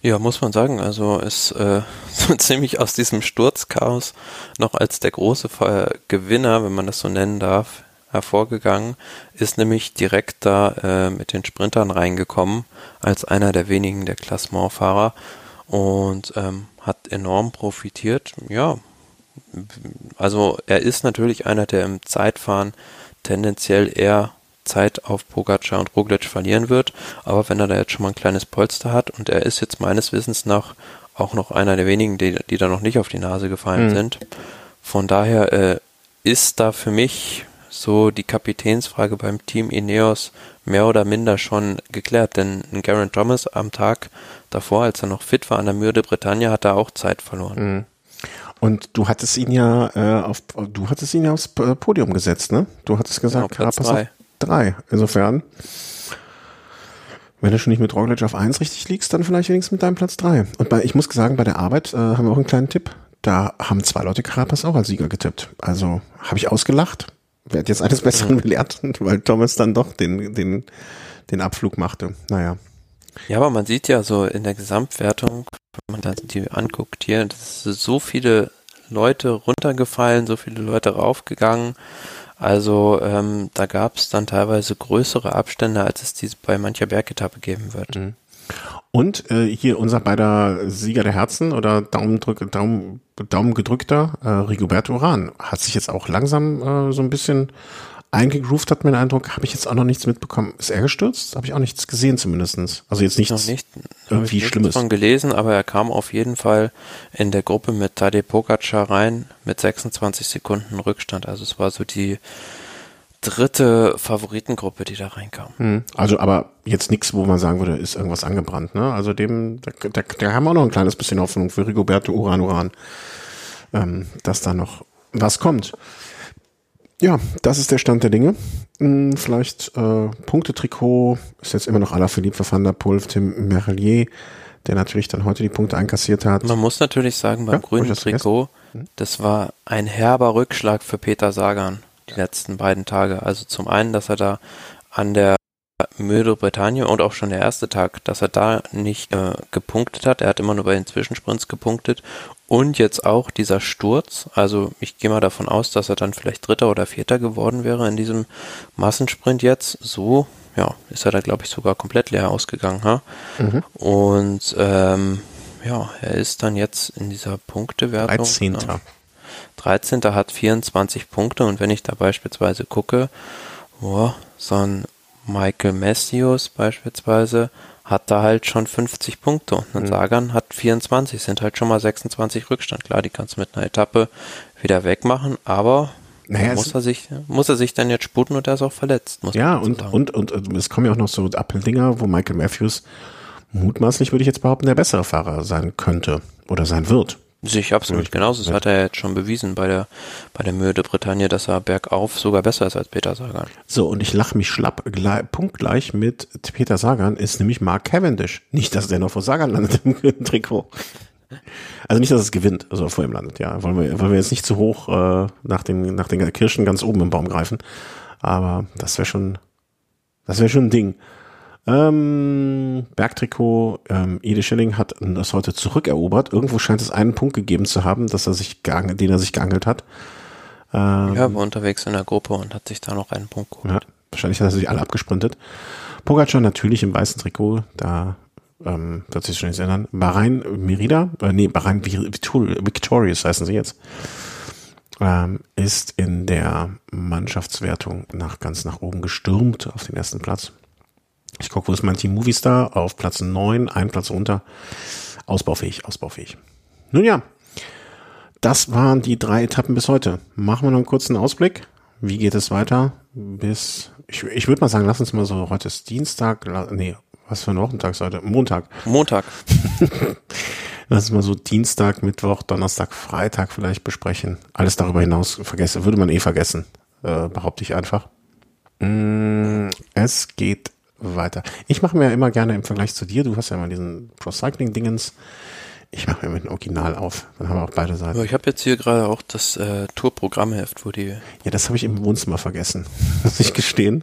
Speaker 2: Ja, muss man sagen. Also ist äh, so ziemlich aus diesem Sturzchaos noch als der große Ver- Gewinner, wenn man das so nennen darf, hervorgegangen, ist nämlich direkt da äh, mit den Sprintern reingekommen, als einer der wenigen der Klassementfahrer und ähm, hat enorm profitiert. Ja, also er ist natürlich einer, der im Zeitfahren tendenziell eher Zeit auf Pogacar und Roglic verlieren wird, aber wenn er da jetzt schon mal ein kleines Polster hat und er ist jetzt meines Wissens nach auch noch einer der wenigen, die, die da noch nicht auf die Nase gefallen
Speaker 1: Mhm.
Speaker 2: sind. Von daher äh, ist da für mich so die Kapitänsfrage beim Team Ineos mehr oder minder schon geklärt, denn ein Garen Thomas am Tag davor, als er noch fit war an der Mühe de Bretagne, hat er auch Zeit verloren.
Speaker 1: Und du hattest ihn ja äh, auf, du hattest ihn ja aufs Podium gesetzt, ne? Du hattest gesagt,
Speaker 2: genau, Carapaz drei.
Speaker 1: drei. Insofern, wenn du schon nicht mit Roglic auf eins richtig liegst, dann vielleicht wenigstens mit deinem Platz drei. Und bei, ich muss sagen, bei der Arbeit äh, haben wir auch einen kleinen Tipp. Da haben zwei Leute Carapaz auch als Sieger getippt. Also habe ich ausgelacht. Werde jetzt eines Besseren belehrt, weil Thomas dann doch den, den, den Abflug machte. Naja.
Speaker 2: Ja, aber man sieht ja so in der Gesamtwertung, wenn man da die anguckt hier, dass so viele Leute runtergefallen, so viele Leute raufgegangen. Also ähm, da gab es dann teilweise größere Abstände, als es diese bei mancher Bergetappe geben wird. Mhm.
Speaker 1: Und äh, hier unser beider Sieger der Herzen oder Daumendrück, Daumen, Daumen gedrückter, äh, Rigoberto Uran, hat sich jetzt auch langsam äh, so ein bisschen eingegroovt, hat mir den Eindruck, habe ich jetzt auch noch nichts mitbekommen. Ist er gestürzt? Habe ich auch nichts gesehen zumindestens. Also jetzt nichts
Speaker 2: noch nicht,
Speaker 1: irgendwie
Speaker 2: ich
Speaker 1: Schlimmes.
Speaker 2: von gelesen, aber er kam auf jeden Fall in der Gruppe mit Tadej Pogacar rein mit 26 Sekunden Rückstand. Also es war so die dritte Favoritengruppe, die da reinkam.
Speaker 1: Hm. Also aber jetzt nichts, wo man sagen würde, ist irgendwas angebrannt. Ne? Also dem, da, da, da haben wir auch noch ein kleines bisschen Hoffnung für Rigoberto Uran Uran, ähm, dass da noch was kommt. Ja, das ist der Stand der Dinge. Hm, vielleicht äh, Punktetrikot ist jetzt immer noch aller Philippe van der Pulf, Tim Merlier, der natürlich dann heute die Punkte einkassiert hat.
Speaker 2: Man muss natürlich sagen, beim ja, grünen Trikot, hm? das war ein herber Rückschlag für Peter Sagan die letzten beiden Tage. Also zum einen, dass er da an der Müde Bretagne und auch schon der erste Tag, dass er da nicht äh, gepunktet hat. Er hat immer nur bei den Zwischensprints gepunktet. Und jetzt auch dieser Sturz. Also ich gehe mal davon aus, dass er dann vielleicht Dritter oder Vierter geworden wäre in diesem Massensprint jetzt. So, ja, ist er da, glaube ich, sogar komplett leer ausgegangen. Ha? Mhm. Und ähm, ja, er ist dann jetzt in dieser Punktewertung.
Speaker 1: 13.
Speaker 2: 13. hat 24 Punkte und wenn ich da beispielsweise gucke, oh, so ein Michael Matthews beispielsweise hat da halt schon 50 Punkte und ein mhm. Sagan hat 24, sind halt schon mal 26 Rückstand. Klar, die kannst du mit einer Etappe wieder wegmachen, aber naja, muss er sich muss er sich dann jetzt sputen und er ist auch verletzt.
Speaker 1: ja, und, und, und, und es kommen ja auch noch so Appeldinger, wo Michael Matthews mutmaßlich, würde ich jetzt behaupten, der bessere Fahrer sein könnte oder sein wird.
Speaker 2: Sich absolut genauso. Das hat er jetzt schon bewiesen bei der, bei der Mühe de Bretagne, dass er bergauf sogar besser ist als Peter Sagan.
Speaker 1: So, und ich lache mich schlapp, gleich, punktgleich mit Peter Sagan ist nämlich Mark Cavendish. Nicht, dass der noch vor Sagan landet im Trikot. Also nicht, dass es gewinnt, also vor ihm landet, ja. Wollen wir, wollen wir jetzt nicht zu hoch äh, nach, den, nach den Kirschen ganz oben im Baum greifen. Aber das wäre schon, das wäre schon ein Ding. Ähm, Bergtrikot, ähm, Ede Schilling hat das heute zurückerobert. Irgendwo scheint es einen Punkt gegeben zu haben, dass er sich geangelt, den er sich geangelt hat.
Speaker 2: Ähm, ja, war unterwegs in der Gruppe und hat sich da noch einen Punkt geholt. Ja,
Speaker 1: wahrscheinlich hat er sich alle abgesprintet. Pogacar natürlich im weißen Trikot, da ähm, wird sich schon nichts ändern. Bahrain Merida, äh, nee, Bahrain Victorious heißen sie jetzt, ähm, ist in der Mannschaftswertung nach ganz nach oben gestürmt auf den ersten Platz. Ich gucke, wo ist mein Team Movistar? Auf Platz 9, ein Platz runter. Ausbaufähig, ausbaufähig. Nun ja, das waren die drei Etappen bis heute. Machen wir noch einen kurzen Ausblick. Wie geht es weiter? Bis, ich, ich würde mal sagen, lass uns mal so, heute ist Dienstag, nee, was für ein Wochentag ist heute? Montag.
Speaker 2: Montag.
Speaker 1: lass uns mal so Dienstag, Mittwoch, Donnerstag, Freitag vielleicht besprechen. Alles darüber hinaus vergessen, würde man eh vergessen, äh, behaupte ich einfach. Mm, es geht weiter. Ich mache mir immer gerne im Vergleich zu dir, du hast ja mal diesen Pro-Cycling-Dingens, ich mache mir mit dem Original auf. Dann haben wir auch beide Seiten.
Speaker 2: Aber ich habe jetzt hier gerade auch das äh, Tour-Programmheft, wo die.
Speaker 1: Ja, das habe ich im Wohnzimmer vergessen, muss ich gestehen.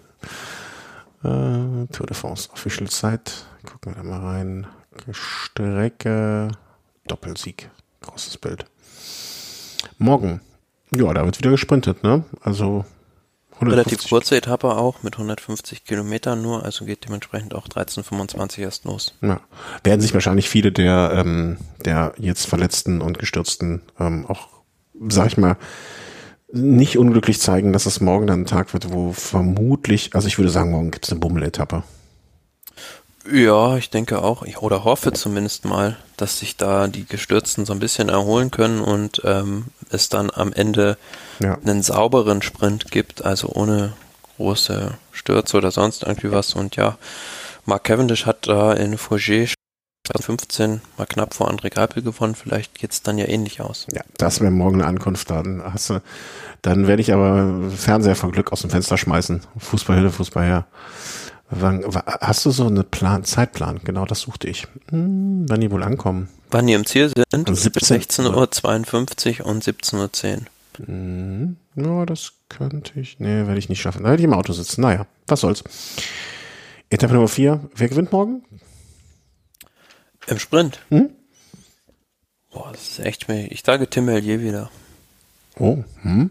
Speaker 1: Äh, Tour de France, Official Site. Gucken wir da mal rein. Strecke, Doppelsieg. Großes Bild. Morgen. Ja, da wird wieder gesprintet, ne? Also
Speaker 2: Relativ kurze Etappe auch mit 150 Kilometern nur, also geht dementsprechend auch 13,25 erst los.
Speaker 1: Ja. Werden sich wahrscheinlich viele der, ähm, der jetzt Verletzten und Gestürzten ähm, auch, sag ich mal, nicht unglücklich zeigen, dass es morgen dann ein Tag wird, wo vermutlich, also ich würde sagen, morgen gibt es eine Bummeletappe.
Speaker 2: Ja, ich denke auch, ich, oder hoffe zumindest mal, dass sich da die Gestürzten so ein bisschen erholen können und ähm, es dann am Ende ja. einen sauberen Sprint gibt, also ohne große Stürze oder sonst irgendwie was. Und ja, Mark Cavendish hat da in Fourget 2015 mal knapp vor André Greipel gewonnen. Vielleicht geht es dann ja ähnlich aus.
Speaker 1: Ja, das wäre morgen eine Ankunft. Dann hast du, dann werde ich aber Fernseher von Glück aus dem Fenster schmeißen. Fußball hin, Fußball her. Wann, hast du so einen Plan, Zeitplan? Genau, das suchte ich. Hm, wann die wohl ankommen?
Speaker 2: Wann die im Ziel sind? 16.52 Uhr und 17.10 Uhr.
Speaker 1: Hm, ja, das könnte ich. Nee, werde ich nicht schaffen. Da werde ich im Auto sitzen. Naja, was soll's. Etappe Nummer 4. Wer gewinnt morgen?
Speaker 2: Im Sprint? Hm? Boah, das ist echt mir. Ich sage Tim Hellier wieder.
Speaker 1: Oh, hm.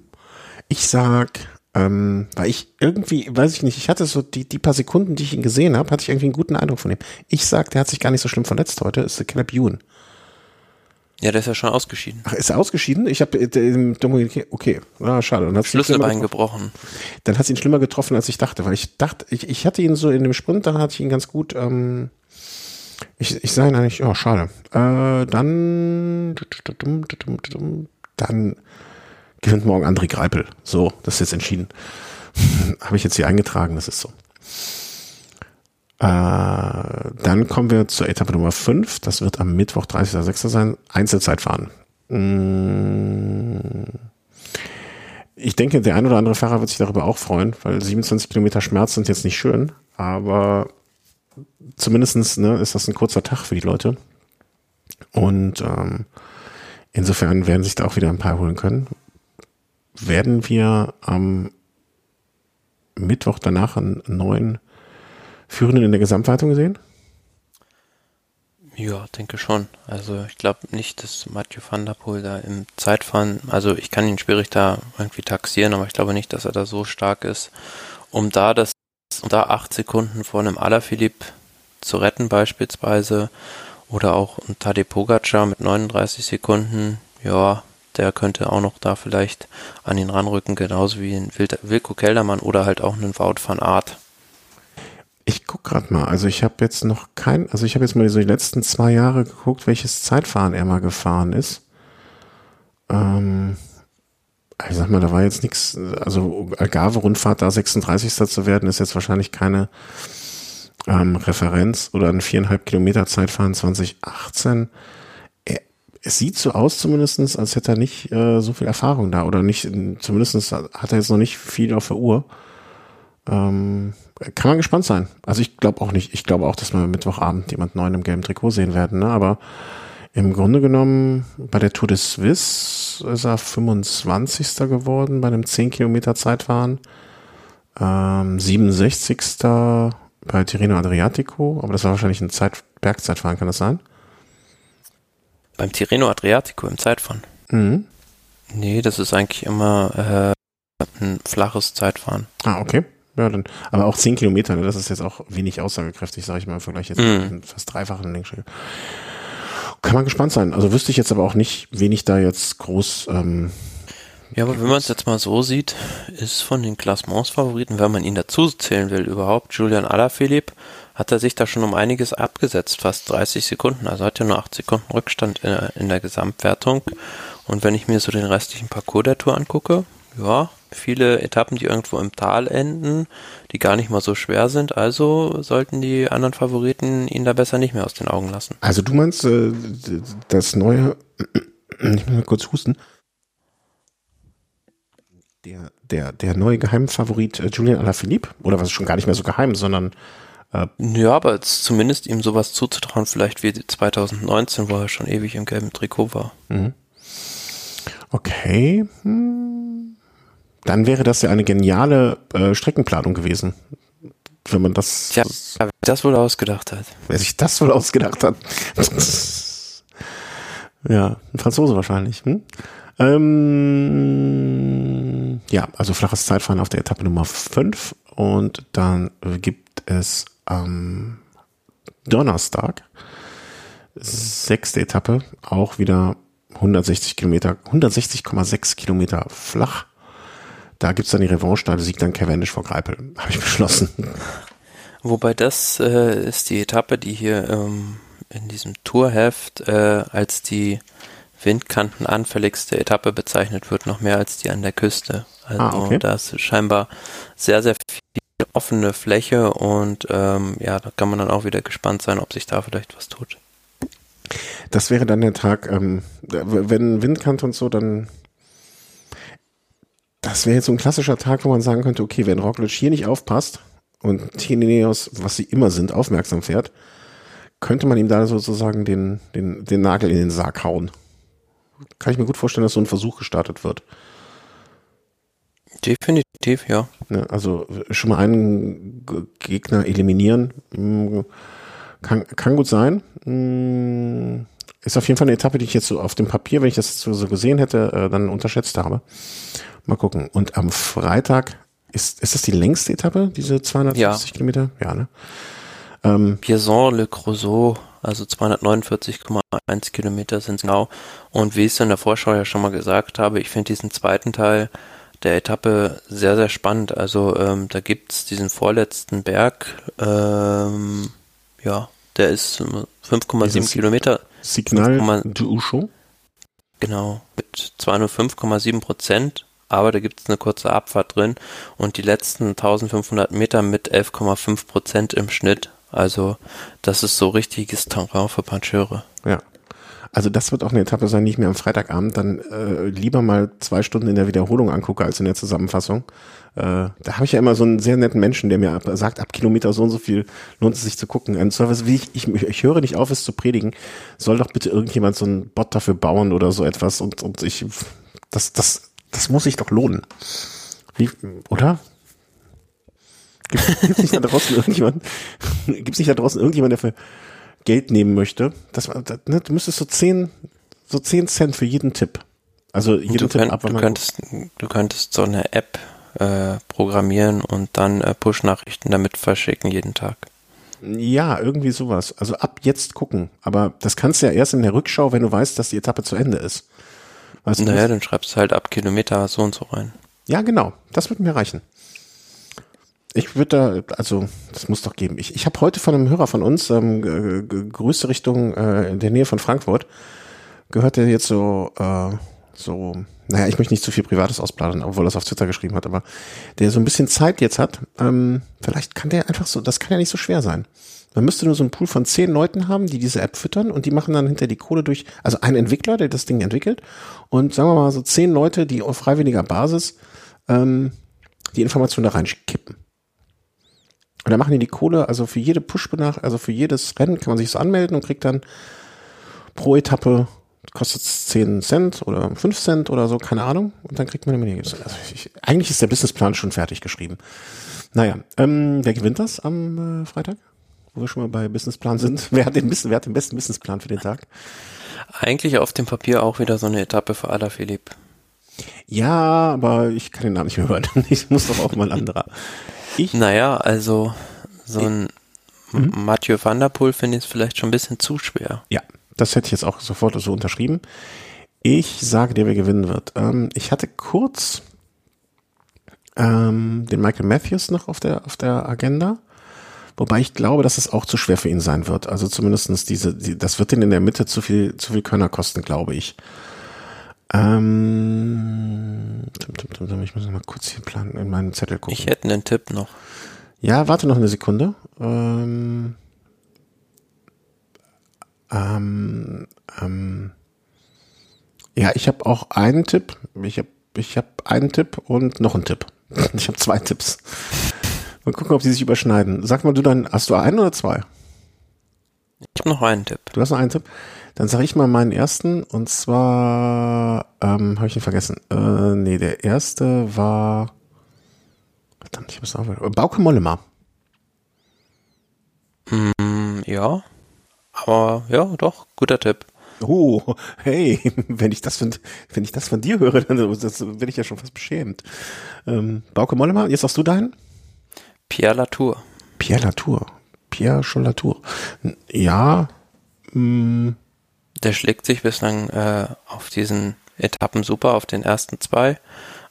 Speaker 1: Ich sag ähm, weil ich irgendwie, weiß ich nicht, ich hatte so die, die paar Sekunden, die ich ihn gesehen habe, hatte ich irgendwie einen guten Eindruck von ihm. Ich sag, der hat sich gar nicht so schlimm verletzt heute, ist der Caleb Ewan.
Speaker 2: Ja, der ist ja schon ausgeschieden.
Speaker 1: Ach, ist er ausgeschieden? Ich habe äh, okay, ah, schade.
Speaker 2: Und Schlüsselbein gebrochen.
Speaker 1: Dann hat es ihn schlimmer getroffen, als ich dachte, weil ich dachte, ich, ich hatte ihn so in dem Sprint, dann hatte ich ihn ganz gut. Ähm, ich, ich sage eigentlich, oh, schade. Äh, dann, dann gewinnt morgen André Greipel. So, das ist jetzt entschieden. Habe ich jetzt hier eingetragen, das ist so. Äh, dann kommen wir zur Etappe Nummer 5. Das wird am Mittwoch, 30.06. sein. Einzelzeitfahren. Mm. Ich denke, der ein oder andere Fahrer wird sich darüber auch freuen, weil 27 Kilometer Schmerz sind jetzt nicht schön, aber zumindestens ne, ist das ein kurzer Tag für die Leute. Und ähm, insofern werden sich da auch wieder ein paar holen können werden wir am Mittwoch danach einen neuen Führenden in der Gesamtwertung sehen?
Speaker 2: Ja, denke schon. Also ich glaube nicht, dass Mathieu van der Poel da im Zeitfahren, also ich kann ihn schwierig da irgendwie taxieren, aber ich glaube nicht, dass er da so stark ist, um da das, um da acht Sekunden vor einem Alaphilippe zu retten beispielsweise oder auch ein Tadej Pogacar mit 39 Sekunden, ja, der könnte auch noch da vielleicht an ihn ranrücken, genauso wie ein Wilko Keldermann oder halt auch einen Wout van Art.
Speaker 1: Ich guck gerade mal, also ich habe jetzt noch kein, also ich habe jetzt mal so die letzten zwei Jahre geguckt, welches Zeitfahren er mal gefahren ist. Ähm, ich sag mal, da war jetzt nichts, also Algarve-Rundfahrt da 36. zu werden, ist jetzt wahrscheinlich keine ähm, Referenz oder ein viereinhalb Kilometer Zeitfahren 2018 es sieht so aus zumindestens, als hätte er nicht äh, so viel Erfahrung da oder nicht, zumindestens hat er jetzt noch nicht viel auf der Uhr. Ähm, kann man gespannt sein. Also ich glaube auch nicht, ich glaube auch, dass wir Mittwochabend jemand neuen im gelben Trikot sehen werden, ne? aber im Grunde genommen bei der Tour de Suisse ist er 25. geworden bei einem 10 Kilometer Zeitfahren. Ähm, 67. bei Tirreno Adriatico, aber das war wahrscheinlich ein Zeit Bergzeitfahren, kann das sein?
Speaker 2: Beim Tirreno Adriatico im Zeitfahren? Mhm. Nee, das ist eigentlich immer äh, ein flaches Zeitfahren.
Speaker 1: Ah, okay. Ja, dann, aber auch 10 Kilometer, ne? das ist jetzt auch wenig aussagekräftig, sage ich mal, im Vergleich jetzt mhm. fast dreifachen Längsstrecke. Kann man gespannt sein. Also wüsste ich jetzt aber auch nicht, wen ich da jetzt groß. Ähm,
Speaker 2: ja, aber wenn man es jetzt mal so sieht, ist von den Klassements-Favoriten, wenn man ihn dazu zählen will, überhaupt Julian Alaphilippe hat er sich da schon um einiges abgesetzt, fast 30 Sekunden. Also hat er nur 8 Sekunden Rückstand in, in der Gesamtwertung. Und wenn ich mir so den restlichen Parcours der Tour angucke, ja, viele Etappen, die irgendwo im Tal enden, die gar nicht mal so schwer sind. Also sollten die anderen Favoriten ihn da besser nicht mehr aus den Augen lassen.
Speaker 1: Also du meinst, äh, das neue, ich muss mal kurz husten, der, der, der neue Geheimfavorit äh, Julian Alaphilippe, oder was ist schon gar nicht mehr so geheim, sondern
Speaker 2: ja, aber zumindest ihm sowas zuzutrauen, vielleicht wie 2019, wo er schon ewig im gelben Trikot war. Mhm.
Speaker 1: Okay. Hm. Dann wäre das ja eine geniale äh, Streckenplanung gewesen. Wenn man das.
Speaker 2: Tja, wer das wohl ausgedacht hat.
Speaker 1: Wer sich das wohl ausgedacht hat. ja, ein Franzose wahrscheinlich. Hm? Ähm, ja, also flaches Zeitfahren auf der Etappe Nummer 5 und dann gibt es am Donnerstag, sechste Etappe, auch wieder 160 Kilometer, 160,6 Kilometer flach. Da gibt's dann die Revanche, da siegt dann Cavendish vor Greipel. Habe ich beschlossen.
Speaker 2: Wobei das äh, ist die Etappe, die hier ähm, in diesem Tourheft äh, als die windkantenanfälligste Etappe bezeichnet wird, noch mehr als die an der Küste. Also ah, okay. da ist scheinbar sehr, sehr viel offene Fläche und ähm, ja, da kann man dann auch wieder gespannt sein, ob sich da vielleicht was tut.
Speaker 1: Das wäre dann der Tag, ähm, wenn Windkant und so, dann das wäre jetzt so ein klassischer Tag, wo man sagen könnte, okay, wenn Roglic hier nicht aufpasst und Tineos, was sie immer sind, aufmerksam fährt, könnte man ihm da sozusagen den, den, den Nagel in den Sarg hauen. Kann ich mir gut vorstellen, dass so ein Versuch gestartet wird.
Speaker 2: Definitiv, ja.
Speaker 1: Ne, also schon mal einen Gegner eliminieren hm, kann, kann gut sein. Hm, ist auf jeden Fall eine Etappe, die ich jetzt so auf dem Papier, wenn ich das so gesehen hätte, äh, dann unterschätzt habe. Mal gucken. Und am Freitag ist, ist das die längste Etappe, diese 250 ja. Kilometer? Ja, ne?
Speaker 2: Ähm, Pierson-Le Creusot, also 249,1 Kilometer sind genau. Und wie ich es in der Vorschau ja schon mal gesagt habe, ich finde diesen zweiten Teil der Etappe sehr, sehr spannend. Also ähm, da gibt's diesen vorletzten Berg, ähm, ja, der ist 5,7 Kilometer.
Speaker 1: Signal du Ucho?
Speaker 2: Genau, mit 205,7 Prozent aber da gibt es eine kurze Abfahrt drin und die letzten 1500 Meter mit 11,5 Prozent im Schnitt. Also das ist so richtiges Terrain für Pancheure.
Speaker 1: Ja. Also das wird auch eine Etappe sein, die ich mir am Freitagabend dann äh, lieber mal zwei Stunden in der Wiederholung angucke als in der Zusammenfassung. Äh, da habe ich ja immer so einen sehr netten Menschen, der mir ab, sagt, ab Kilometer so und so viel lohnt es sich zu gucken. Ein Service, wie ich, ich, ich höre nicht auf, es zu predigen. Soll doch bitte irgendjemand so einen Bot dafür bauen oder so etwas und, und ich, das, das das muss sich doch lohnen. Wie, oder? Gibt es nicht da draußen irgendjemand, gibt's nicht da draußen irgendjemand, der für Geld nehmen möchte? Das, das ne, du müsstest so zehn, so zehn Cent für jeden Tipp. Also jeden
Speaker 2: du Tipp könnt, ab, du könntest, du könntest so eine App äh, programmieren und dann äh, Push-Nachrichten damit verschicken jeden Tag.
Speaker 1: Ja, irgendwie sowas. Also ab jetzt gucken. Aber das kannst du ja erst in der Rückschau, wenn du weißt, dass die Etappe zu Ende ist.
Speaker 2: Weißt naja, dann schreibst du halt ab Kilometer so und so rein.
Speaker 1: Ja, genau. Das wird mir reichen. Ich würde da, also das muss doch geben. Ich, ich habe heute von einem Hörer von uns, ähm, Grüße Richtung äh, in der Nähe von Frankfurt, gehört der jetzt so, äh, so, naja, ich möchte nicht zu viel Privates ausplanen, obwohl er es auf Twitter geschrieben hat, aber der so ein bisschen Zeit jetzt hat, ähm, vielleicht kann der einfach so, das kann ja nicht so schwer sein. Man müsste nur so einen Pool von zehn Leuten haben, die diese App füttern und die machen dann hinter die Kohle durch, also ein Entwickler, der das Ding entwickelt und sagen wir mal so zehn Leute, die auf freiwilliger Basis ähm, die Information da reinkippen. Und dann machen die die Kohle, also für jede push benach also für jedes Rennen kann man sich so anmelden und kriegt dann pro Etappe kostet es 10 Cent oder 5 Cent oder so, keine Ahnung. Und dann kriegt man immer die also ich, Eigentlich ist der Businessplan schon fertig geschrieben. Naja, ähm, wer gewinnt das am äh, Freitag? wo wir schon mal bei Businessplan sind. Wer hat den, wer hat den besten Businessplan für den Tag?
Speaker 2: Eigentlich auf dem Papier auch wieder so eine Etappe für Ada Philipp.
Speaker 1: Ja, aber ich kann den Namen nicht mehr hören. Ich muss doch auch mal ein anderer.
Speaker 2: Ich? Naja, also so ein mhm. Mathieu van der Poel finde ich vielleicht schon ein bisschen zu schwer.
Speaker 1: Ja, das hätte ich jetzt auch sofort so unterschrieben. Ich sage dir, wer gewinnen wird. Ähm, ich hatte kurz ähm, den Michael Matthews noch auf der, auf der Agenda. Wobei ich glaube, dass es auch zu schwer für ihn sein wird. Also zumindestens diese, die, das wird ihn in der Mitte zu viel, zu viel Körner kosten, glaube ich. Ähm, ich muss noch mal kurz hier planen, in meinen Zettel gucken.
Speaker 2: Ich hätte einen Tipp noch.
Speaker 1: Ja, warte noch eine Sekunde. Ähm, ähm, ähm, ja, ich habe auch einen Tipp. Ich habe ich hab einen Tipp und noch einen Tipp. Ich habe zwei Tipps. Mal gucken, ob sie sich überschneiden. Sag mal, du dann, hast du einen oder zwei?
Speaker 2: Ich habe noch einen Tipp.
Speaker 1: Du hast noch einen Tipp? Dann sage ich mal meinen ersten und zwar, ähm, habe ich ihn vergessen. Äh, nee, der erste war, verdammt, ich habe es auch, Bauke Mollema.
Speaker 2: Mm, ja, aber ja, doch, guter Tipp.
Speaker 1: Oh, hey, wenn ich das von, wenn ich das von dir höre, dann das, bin ich ja schon fast beschämt. Ähm, Bauke Mollema, jetzt sagst du deinen?
Speaker 2: Pierre Latour.
Speaker 1: Pierre Latour. Pierre schon Latour. Ja. Mh.
Speaker 2: Der schlägt sich bislang äh, auf diesen Etappen super, auf den ersten zwei.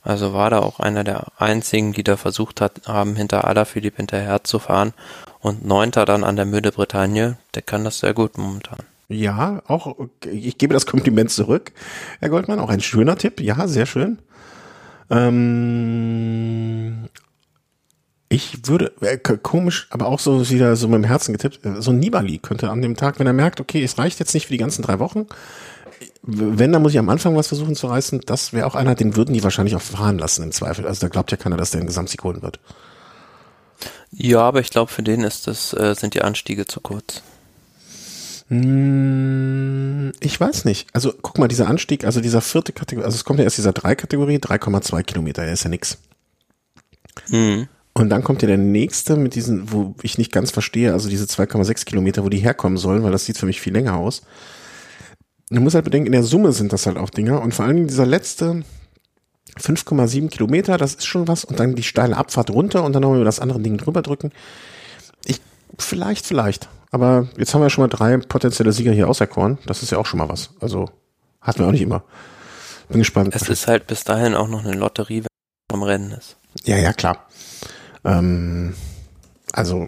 Speaker 2: Also war da auch einer der einzigen, die da versucht hat, haben hinter Alaphilippe hinterher zu fahren. Und neunter dann an der Müde Bretagne, der kann das sehr gut momentan.
Speaker 1: Ja, auch, ich gebe das Kompliment zurück. Herr Goldmann, auch ein schöner Tipp. Ja, sehr schön. Ähm, Ich würde, äh, komisch, aber auch so wieder so mit dem Herzen getippt, äh, so ein Nibali könnte an dem Tag, wenn er merkt, okay, es reicht jetzt nicht für die ganzen drei Wochen, wenn, dann muss ich am Anfang was versuchen zu reißen. Das wäre auch einer, den würden die wahrscheinlich auch fahren lassen im Zweifel. Also da glaubt ja keiner, dass der einen Gesamtsieg holen wird.
Speaker 2: Ja, aber ich glaube, für den ist das, äh, sind die Anstiege zu kurz.
Speaker 1: Hm, ich weiß nicht. Also guck mal, dieser Anstieg, also dieser vierte Kategorie, also es kommt ja erst dieser drei Kategorie, 3,2 Kilometer, der ist ja nix. Mhm. Und dann kommt ja der nächste mit diesen, wo ich nicht ganz verstehe, also diese 2,6 Kilometer, wo die herkommen sollen, weil das sieht für mich viel länger aus. Du musst halt bedenken, in der Summe sind das halt auch Dinger und vor allen Dingen dieser letzte 5,7 Kilometer, das ist schon was und dann die steile Abfahrt runter und dann nochmal über das andere Ding drüber drücken. Ich, vielleicht, vielleicht. Aber jetzt haben wir schon mal drei potenzielle Sieger hier auserkoren. Das ist ja auch schon mal was. Also hatten wir auch nicht immer. Bin gespannt.
Speaker 2: Es ist halt bis dahin auch noch eine Lotterie, wenn es vom Rennen ist.
Speaker 1: Ja, ja, klar. Ähm, also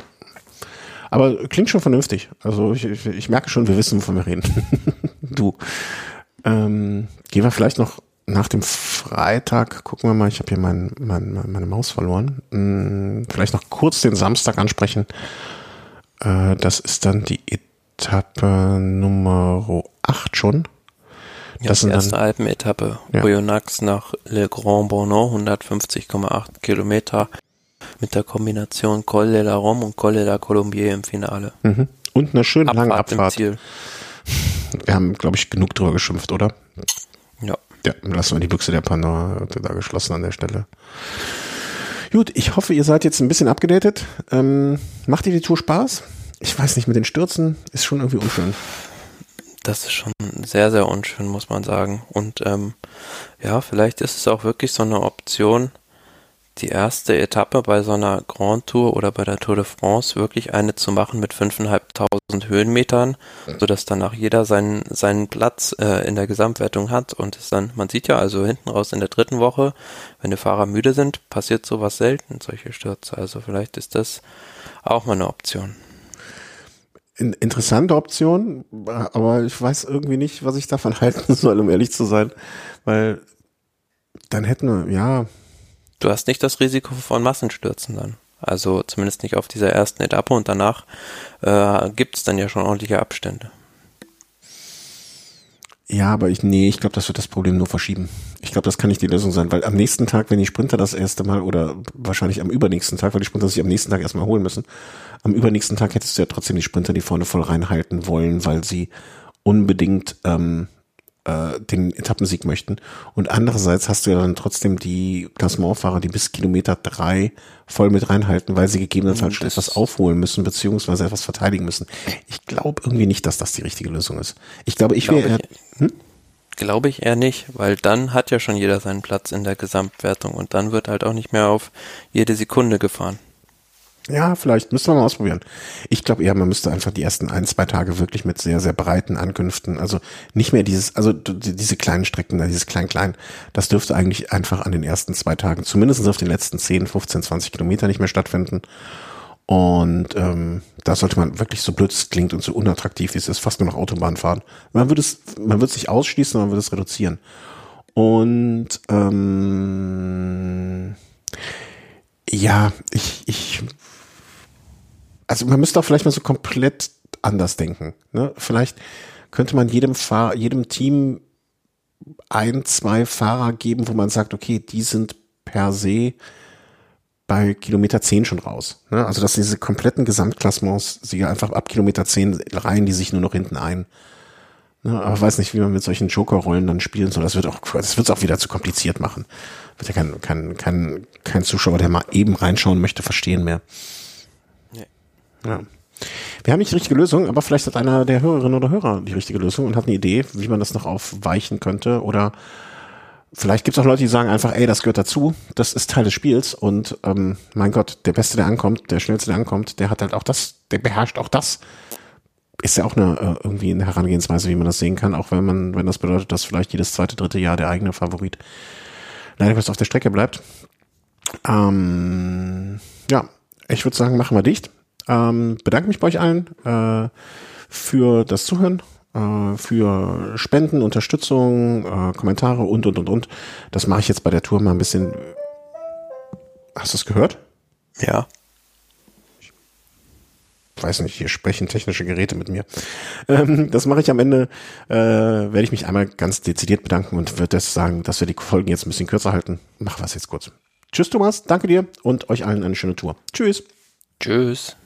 Speaker 1: aber klingt schon vernünftig. Also ich, ich, ich merke schon, wir wissen, wovon wir reden. du. Ähm, gehen wir vielleicht noch nach dem Freitag, gucken wir mal, ich habe hier mein, mein, meine Maus verloren. Hm, vielleicht noch kurz den Samstag ansprechen. Äh, das ist dann die Etappe Nummer 8 schon.
Speaker 2: Ja, das die erste dann, Alpenetappe. Ja. Oyonnax nach Le Grand Bornand, 150,8 Kilometer mit der Kombination Col de la Rome und Col de la Colombier im Finale.
Speaker 1: Mhm. Und eine schöne lange Abfahrt. Ziel. Wir haben, glaube ich, genug drüber geschimpft, oder?
Speaker 2: Ja.
Speaker 1: Ja, lassen wir die Büchse der Pandora da geschlossen an der Stelle. Gut, ich hoffe, ihr seid jetzt ein bisschen abgedatet. Ähm, macht dir die Tour Spaß? Ich weiß nicht, mit den Stürzen ist schon irgendwie unschön.
Speaker 2: Das ist schon sehr, sehr unschön, muss man sagen. Und ähm, ja, vielleicht ist es auch wirklich so eine Option, die erste Etappe bei so einer Grand Tour oder bei der Tour de France wirklich eine zu machen mit 5.500 Höhenmetern, sodass danach jeder seinen, seinen Platz äh, in der Gesamtwertung hat und es dann, man sieht ja also hinten raus in der dritten Woche, wenn die Fahrer müde sind, passiert sowas selten, solche Stürze. Also vielleicht ist das auch mal eine Option.
Speaker 1: Interessante Option, aber ich weiß irgendwie nicht, was ich davon halten soll, um ehrlich zu sein, weil dann hätten wir, ja,
Speaker 2: du hast nicht das Risiko von Massenstürzen dann. Also zumindest nicht auf dieser ersten Etappe und danach äh, gibt es dann ja schon ordentliche Abstände.
Speaker 1: Ja, aber ich, nee, ich glaube, das wird das Problem nur verschieben. Ich glaube, das kann nicht die Lösung sein, weil am nächsten Tag, wenn die Sprinter das erste Mal oder wahrscheinlich am übernächsten Tag, weil die Sprinter sich am nächsten Tag erstmal holen müssen, am übernächsten Tag hättest du ja trotzdem die Sprinter, die vorne voll reinhalten wollen, weil sie unbedingt ähm, äh, den Etappensieg möchten. Und andererseits hast du ja dann trotzdem die Klassementfahrer, die bis Kilometer drei voll mit reinhalten, weil sie gegebenenfalls schon etwas aufholen müssen, beziehungsweise etwas verteidigen müssen. Ich glaube irgendwie nicht, dass das die richtige Lösung ist. Ich glaube, ich wäre eher, hm?
Speaker 2: Glaube ich eher nicht, weil dann hat ja schon jeder seinen Platz in der Gesamtwertung und dann wird halt auch nicht mehr auf jede Sekunde gefahren.
Speaker 1: Ja, vielleicht müssen wir mal ausprobieren. Ich glaube eher, man müsste einfach die ersten ein, zwei Tage wirklich mit sehr, sehr breiten Ankünften, also nicht mehr dieses, also diese kleinen Strecken, dieses Klein-Klein, das dürfte eigentlich einfach an den ersten zwei Tagen, zumindest auf den letzten 10, 15, 20 Kilometer nicht mehr stattfinden. Und ähm, da sollte man wirklich so blöd es klingt und so unattraktiv wie es ist, fast nur noch Autobahn fahren. Man würde es, man würde es nicht ausschließen, man würde es reduzieren. Und ähm, ja, ich, ich also man müsste auch vielleicht mal so komplett anders denken. Ne? Vielleicht könnte man jedem Fahr jedem Team ein, zwei Fahrer geben, wo man sagt, okay, die sind per se bei Kilometer 10 schon raus. Ne? Also dass diese kompletten Gesamtklassements sie einfach ab Kilometer 10 reihen die sich nur noch hinten ein. Ne? Aber weiß nicht, wie man mit solchen Joker-Rollen dann spielen soll. Das wird auch, das wird es auch wieder zu kompliziert machen. Wird ja kein, kein, kein, kein Zuschauer, der mal eben reinschauen möchte, verstehen mehr. Ja. Wir haben nicht die richtige Lösung, aber vielleicht hat einer der Hörerinnen oder Hörer die richtige Lösung und hat eine Idee, wie man das noch aufweichen könnte. Oder vielleicht gibt es auch Leute, die sagen einfach, ey, das gehört dazu, das ist Teil des Spiels und ähm, mein Gott, der Beste, der ankommt, der Schnellste, der ankommt, der hat halt auch das, der beherrscht auch das. Ist ja auch eine äh, irgendwie eine Herangehensweise, wie man das sehen kann, auch wenn man, wenn das bedeutet, dass vielleicht jedes zweite, dritte Jahr der eigene Favorit leider was auf der Strecke bleibt. Ähm, ja, ich würde sagen, machen wir dicht. Ähm, bedanke mich bei euch allen äh, für das Zuhören, äh, für Spenden, Unterstützung, äh, Kommentare und, und, und, und. Das mache ich jetzt bei der Tour mal ein bisschen. Hast du es gehört?
Speaker 2: Ja.
Speaker 1: Ich weiß nicht, hier sprechen technische Geräte mit mir. Ähm, das mache ich am Ende, äh, werde ich mich einmal ganz dezidiert bedanken und würde das sagen, dass wir die Folgen jetzt ein bisschen kürzer halten. Mach was jetzt kurz. Tschüss Thomas, danke dir und euch allen eine schöne Tour. Tschüss.
Speaker 2: Tschüss.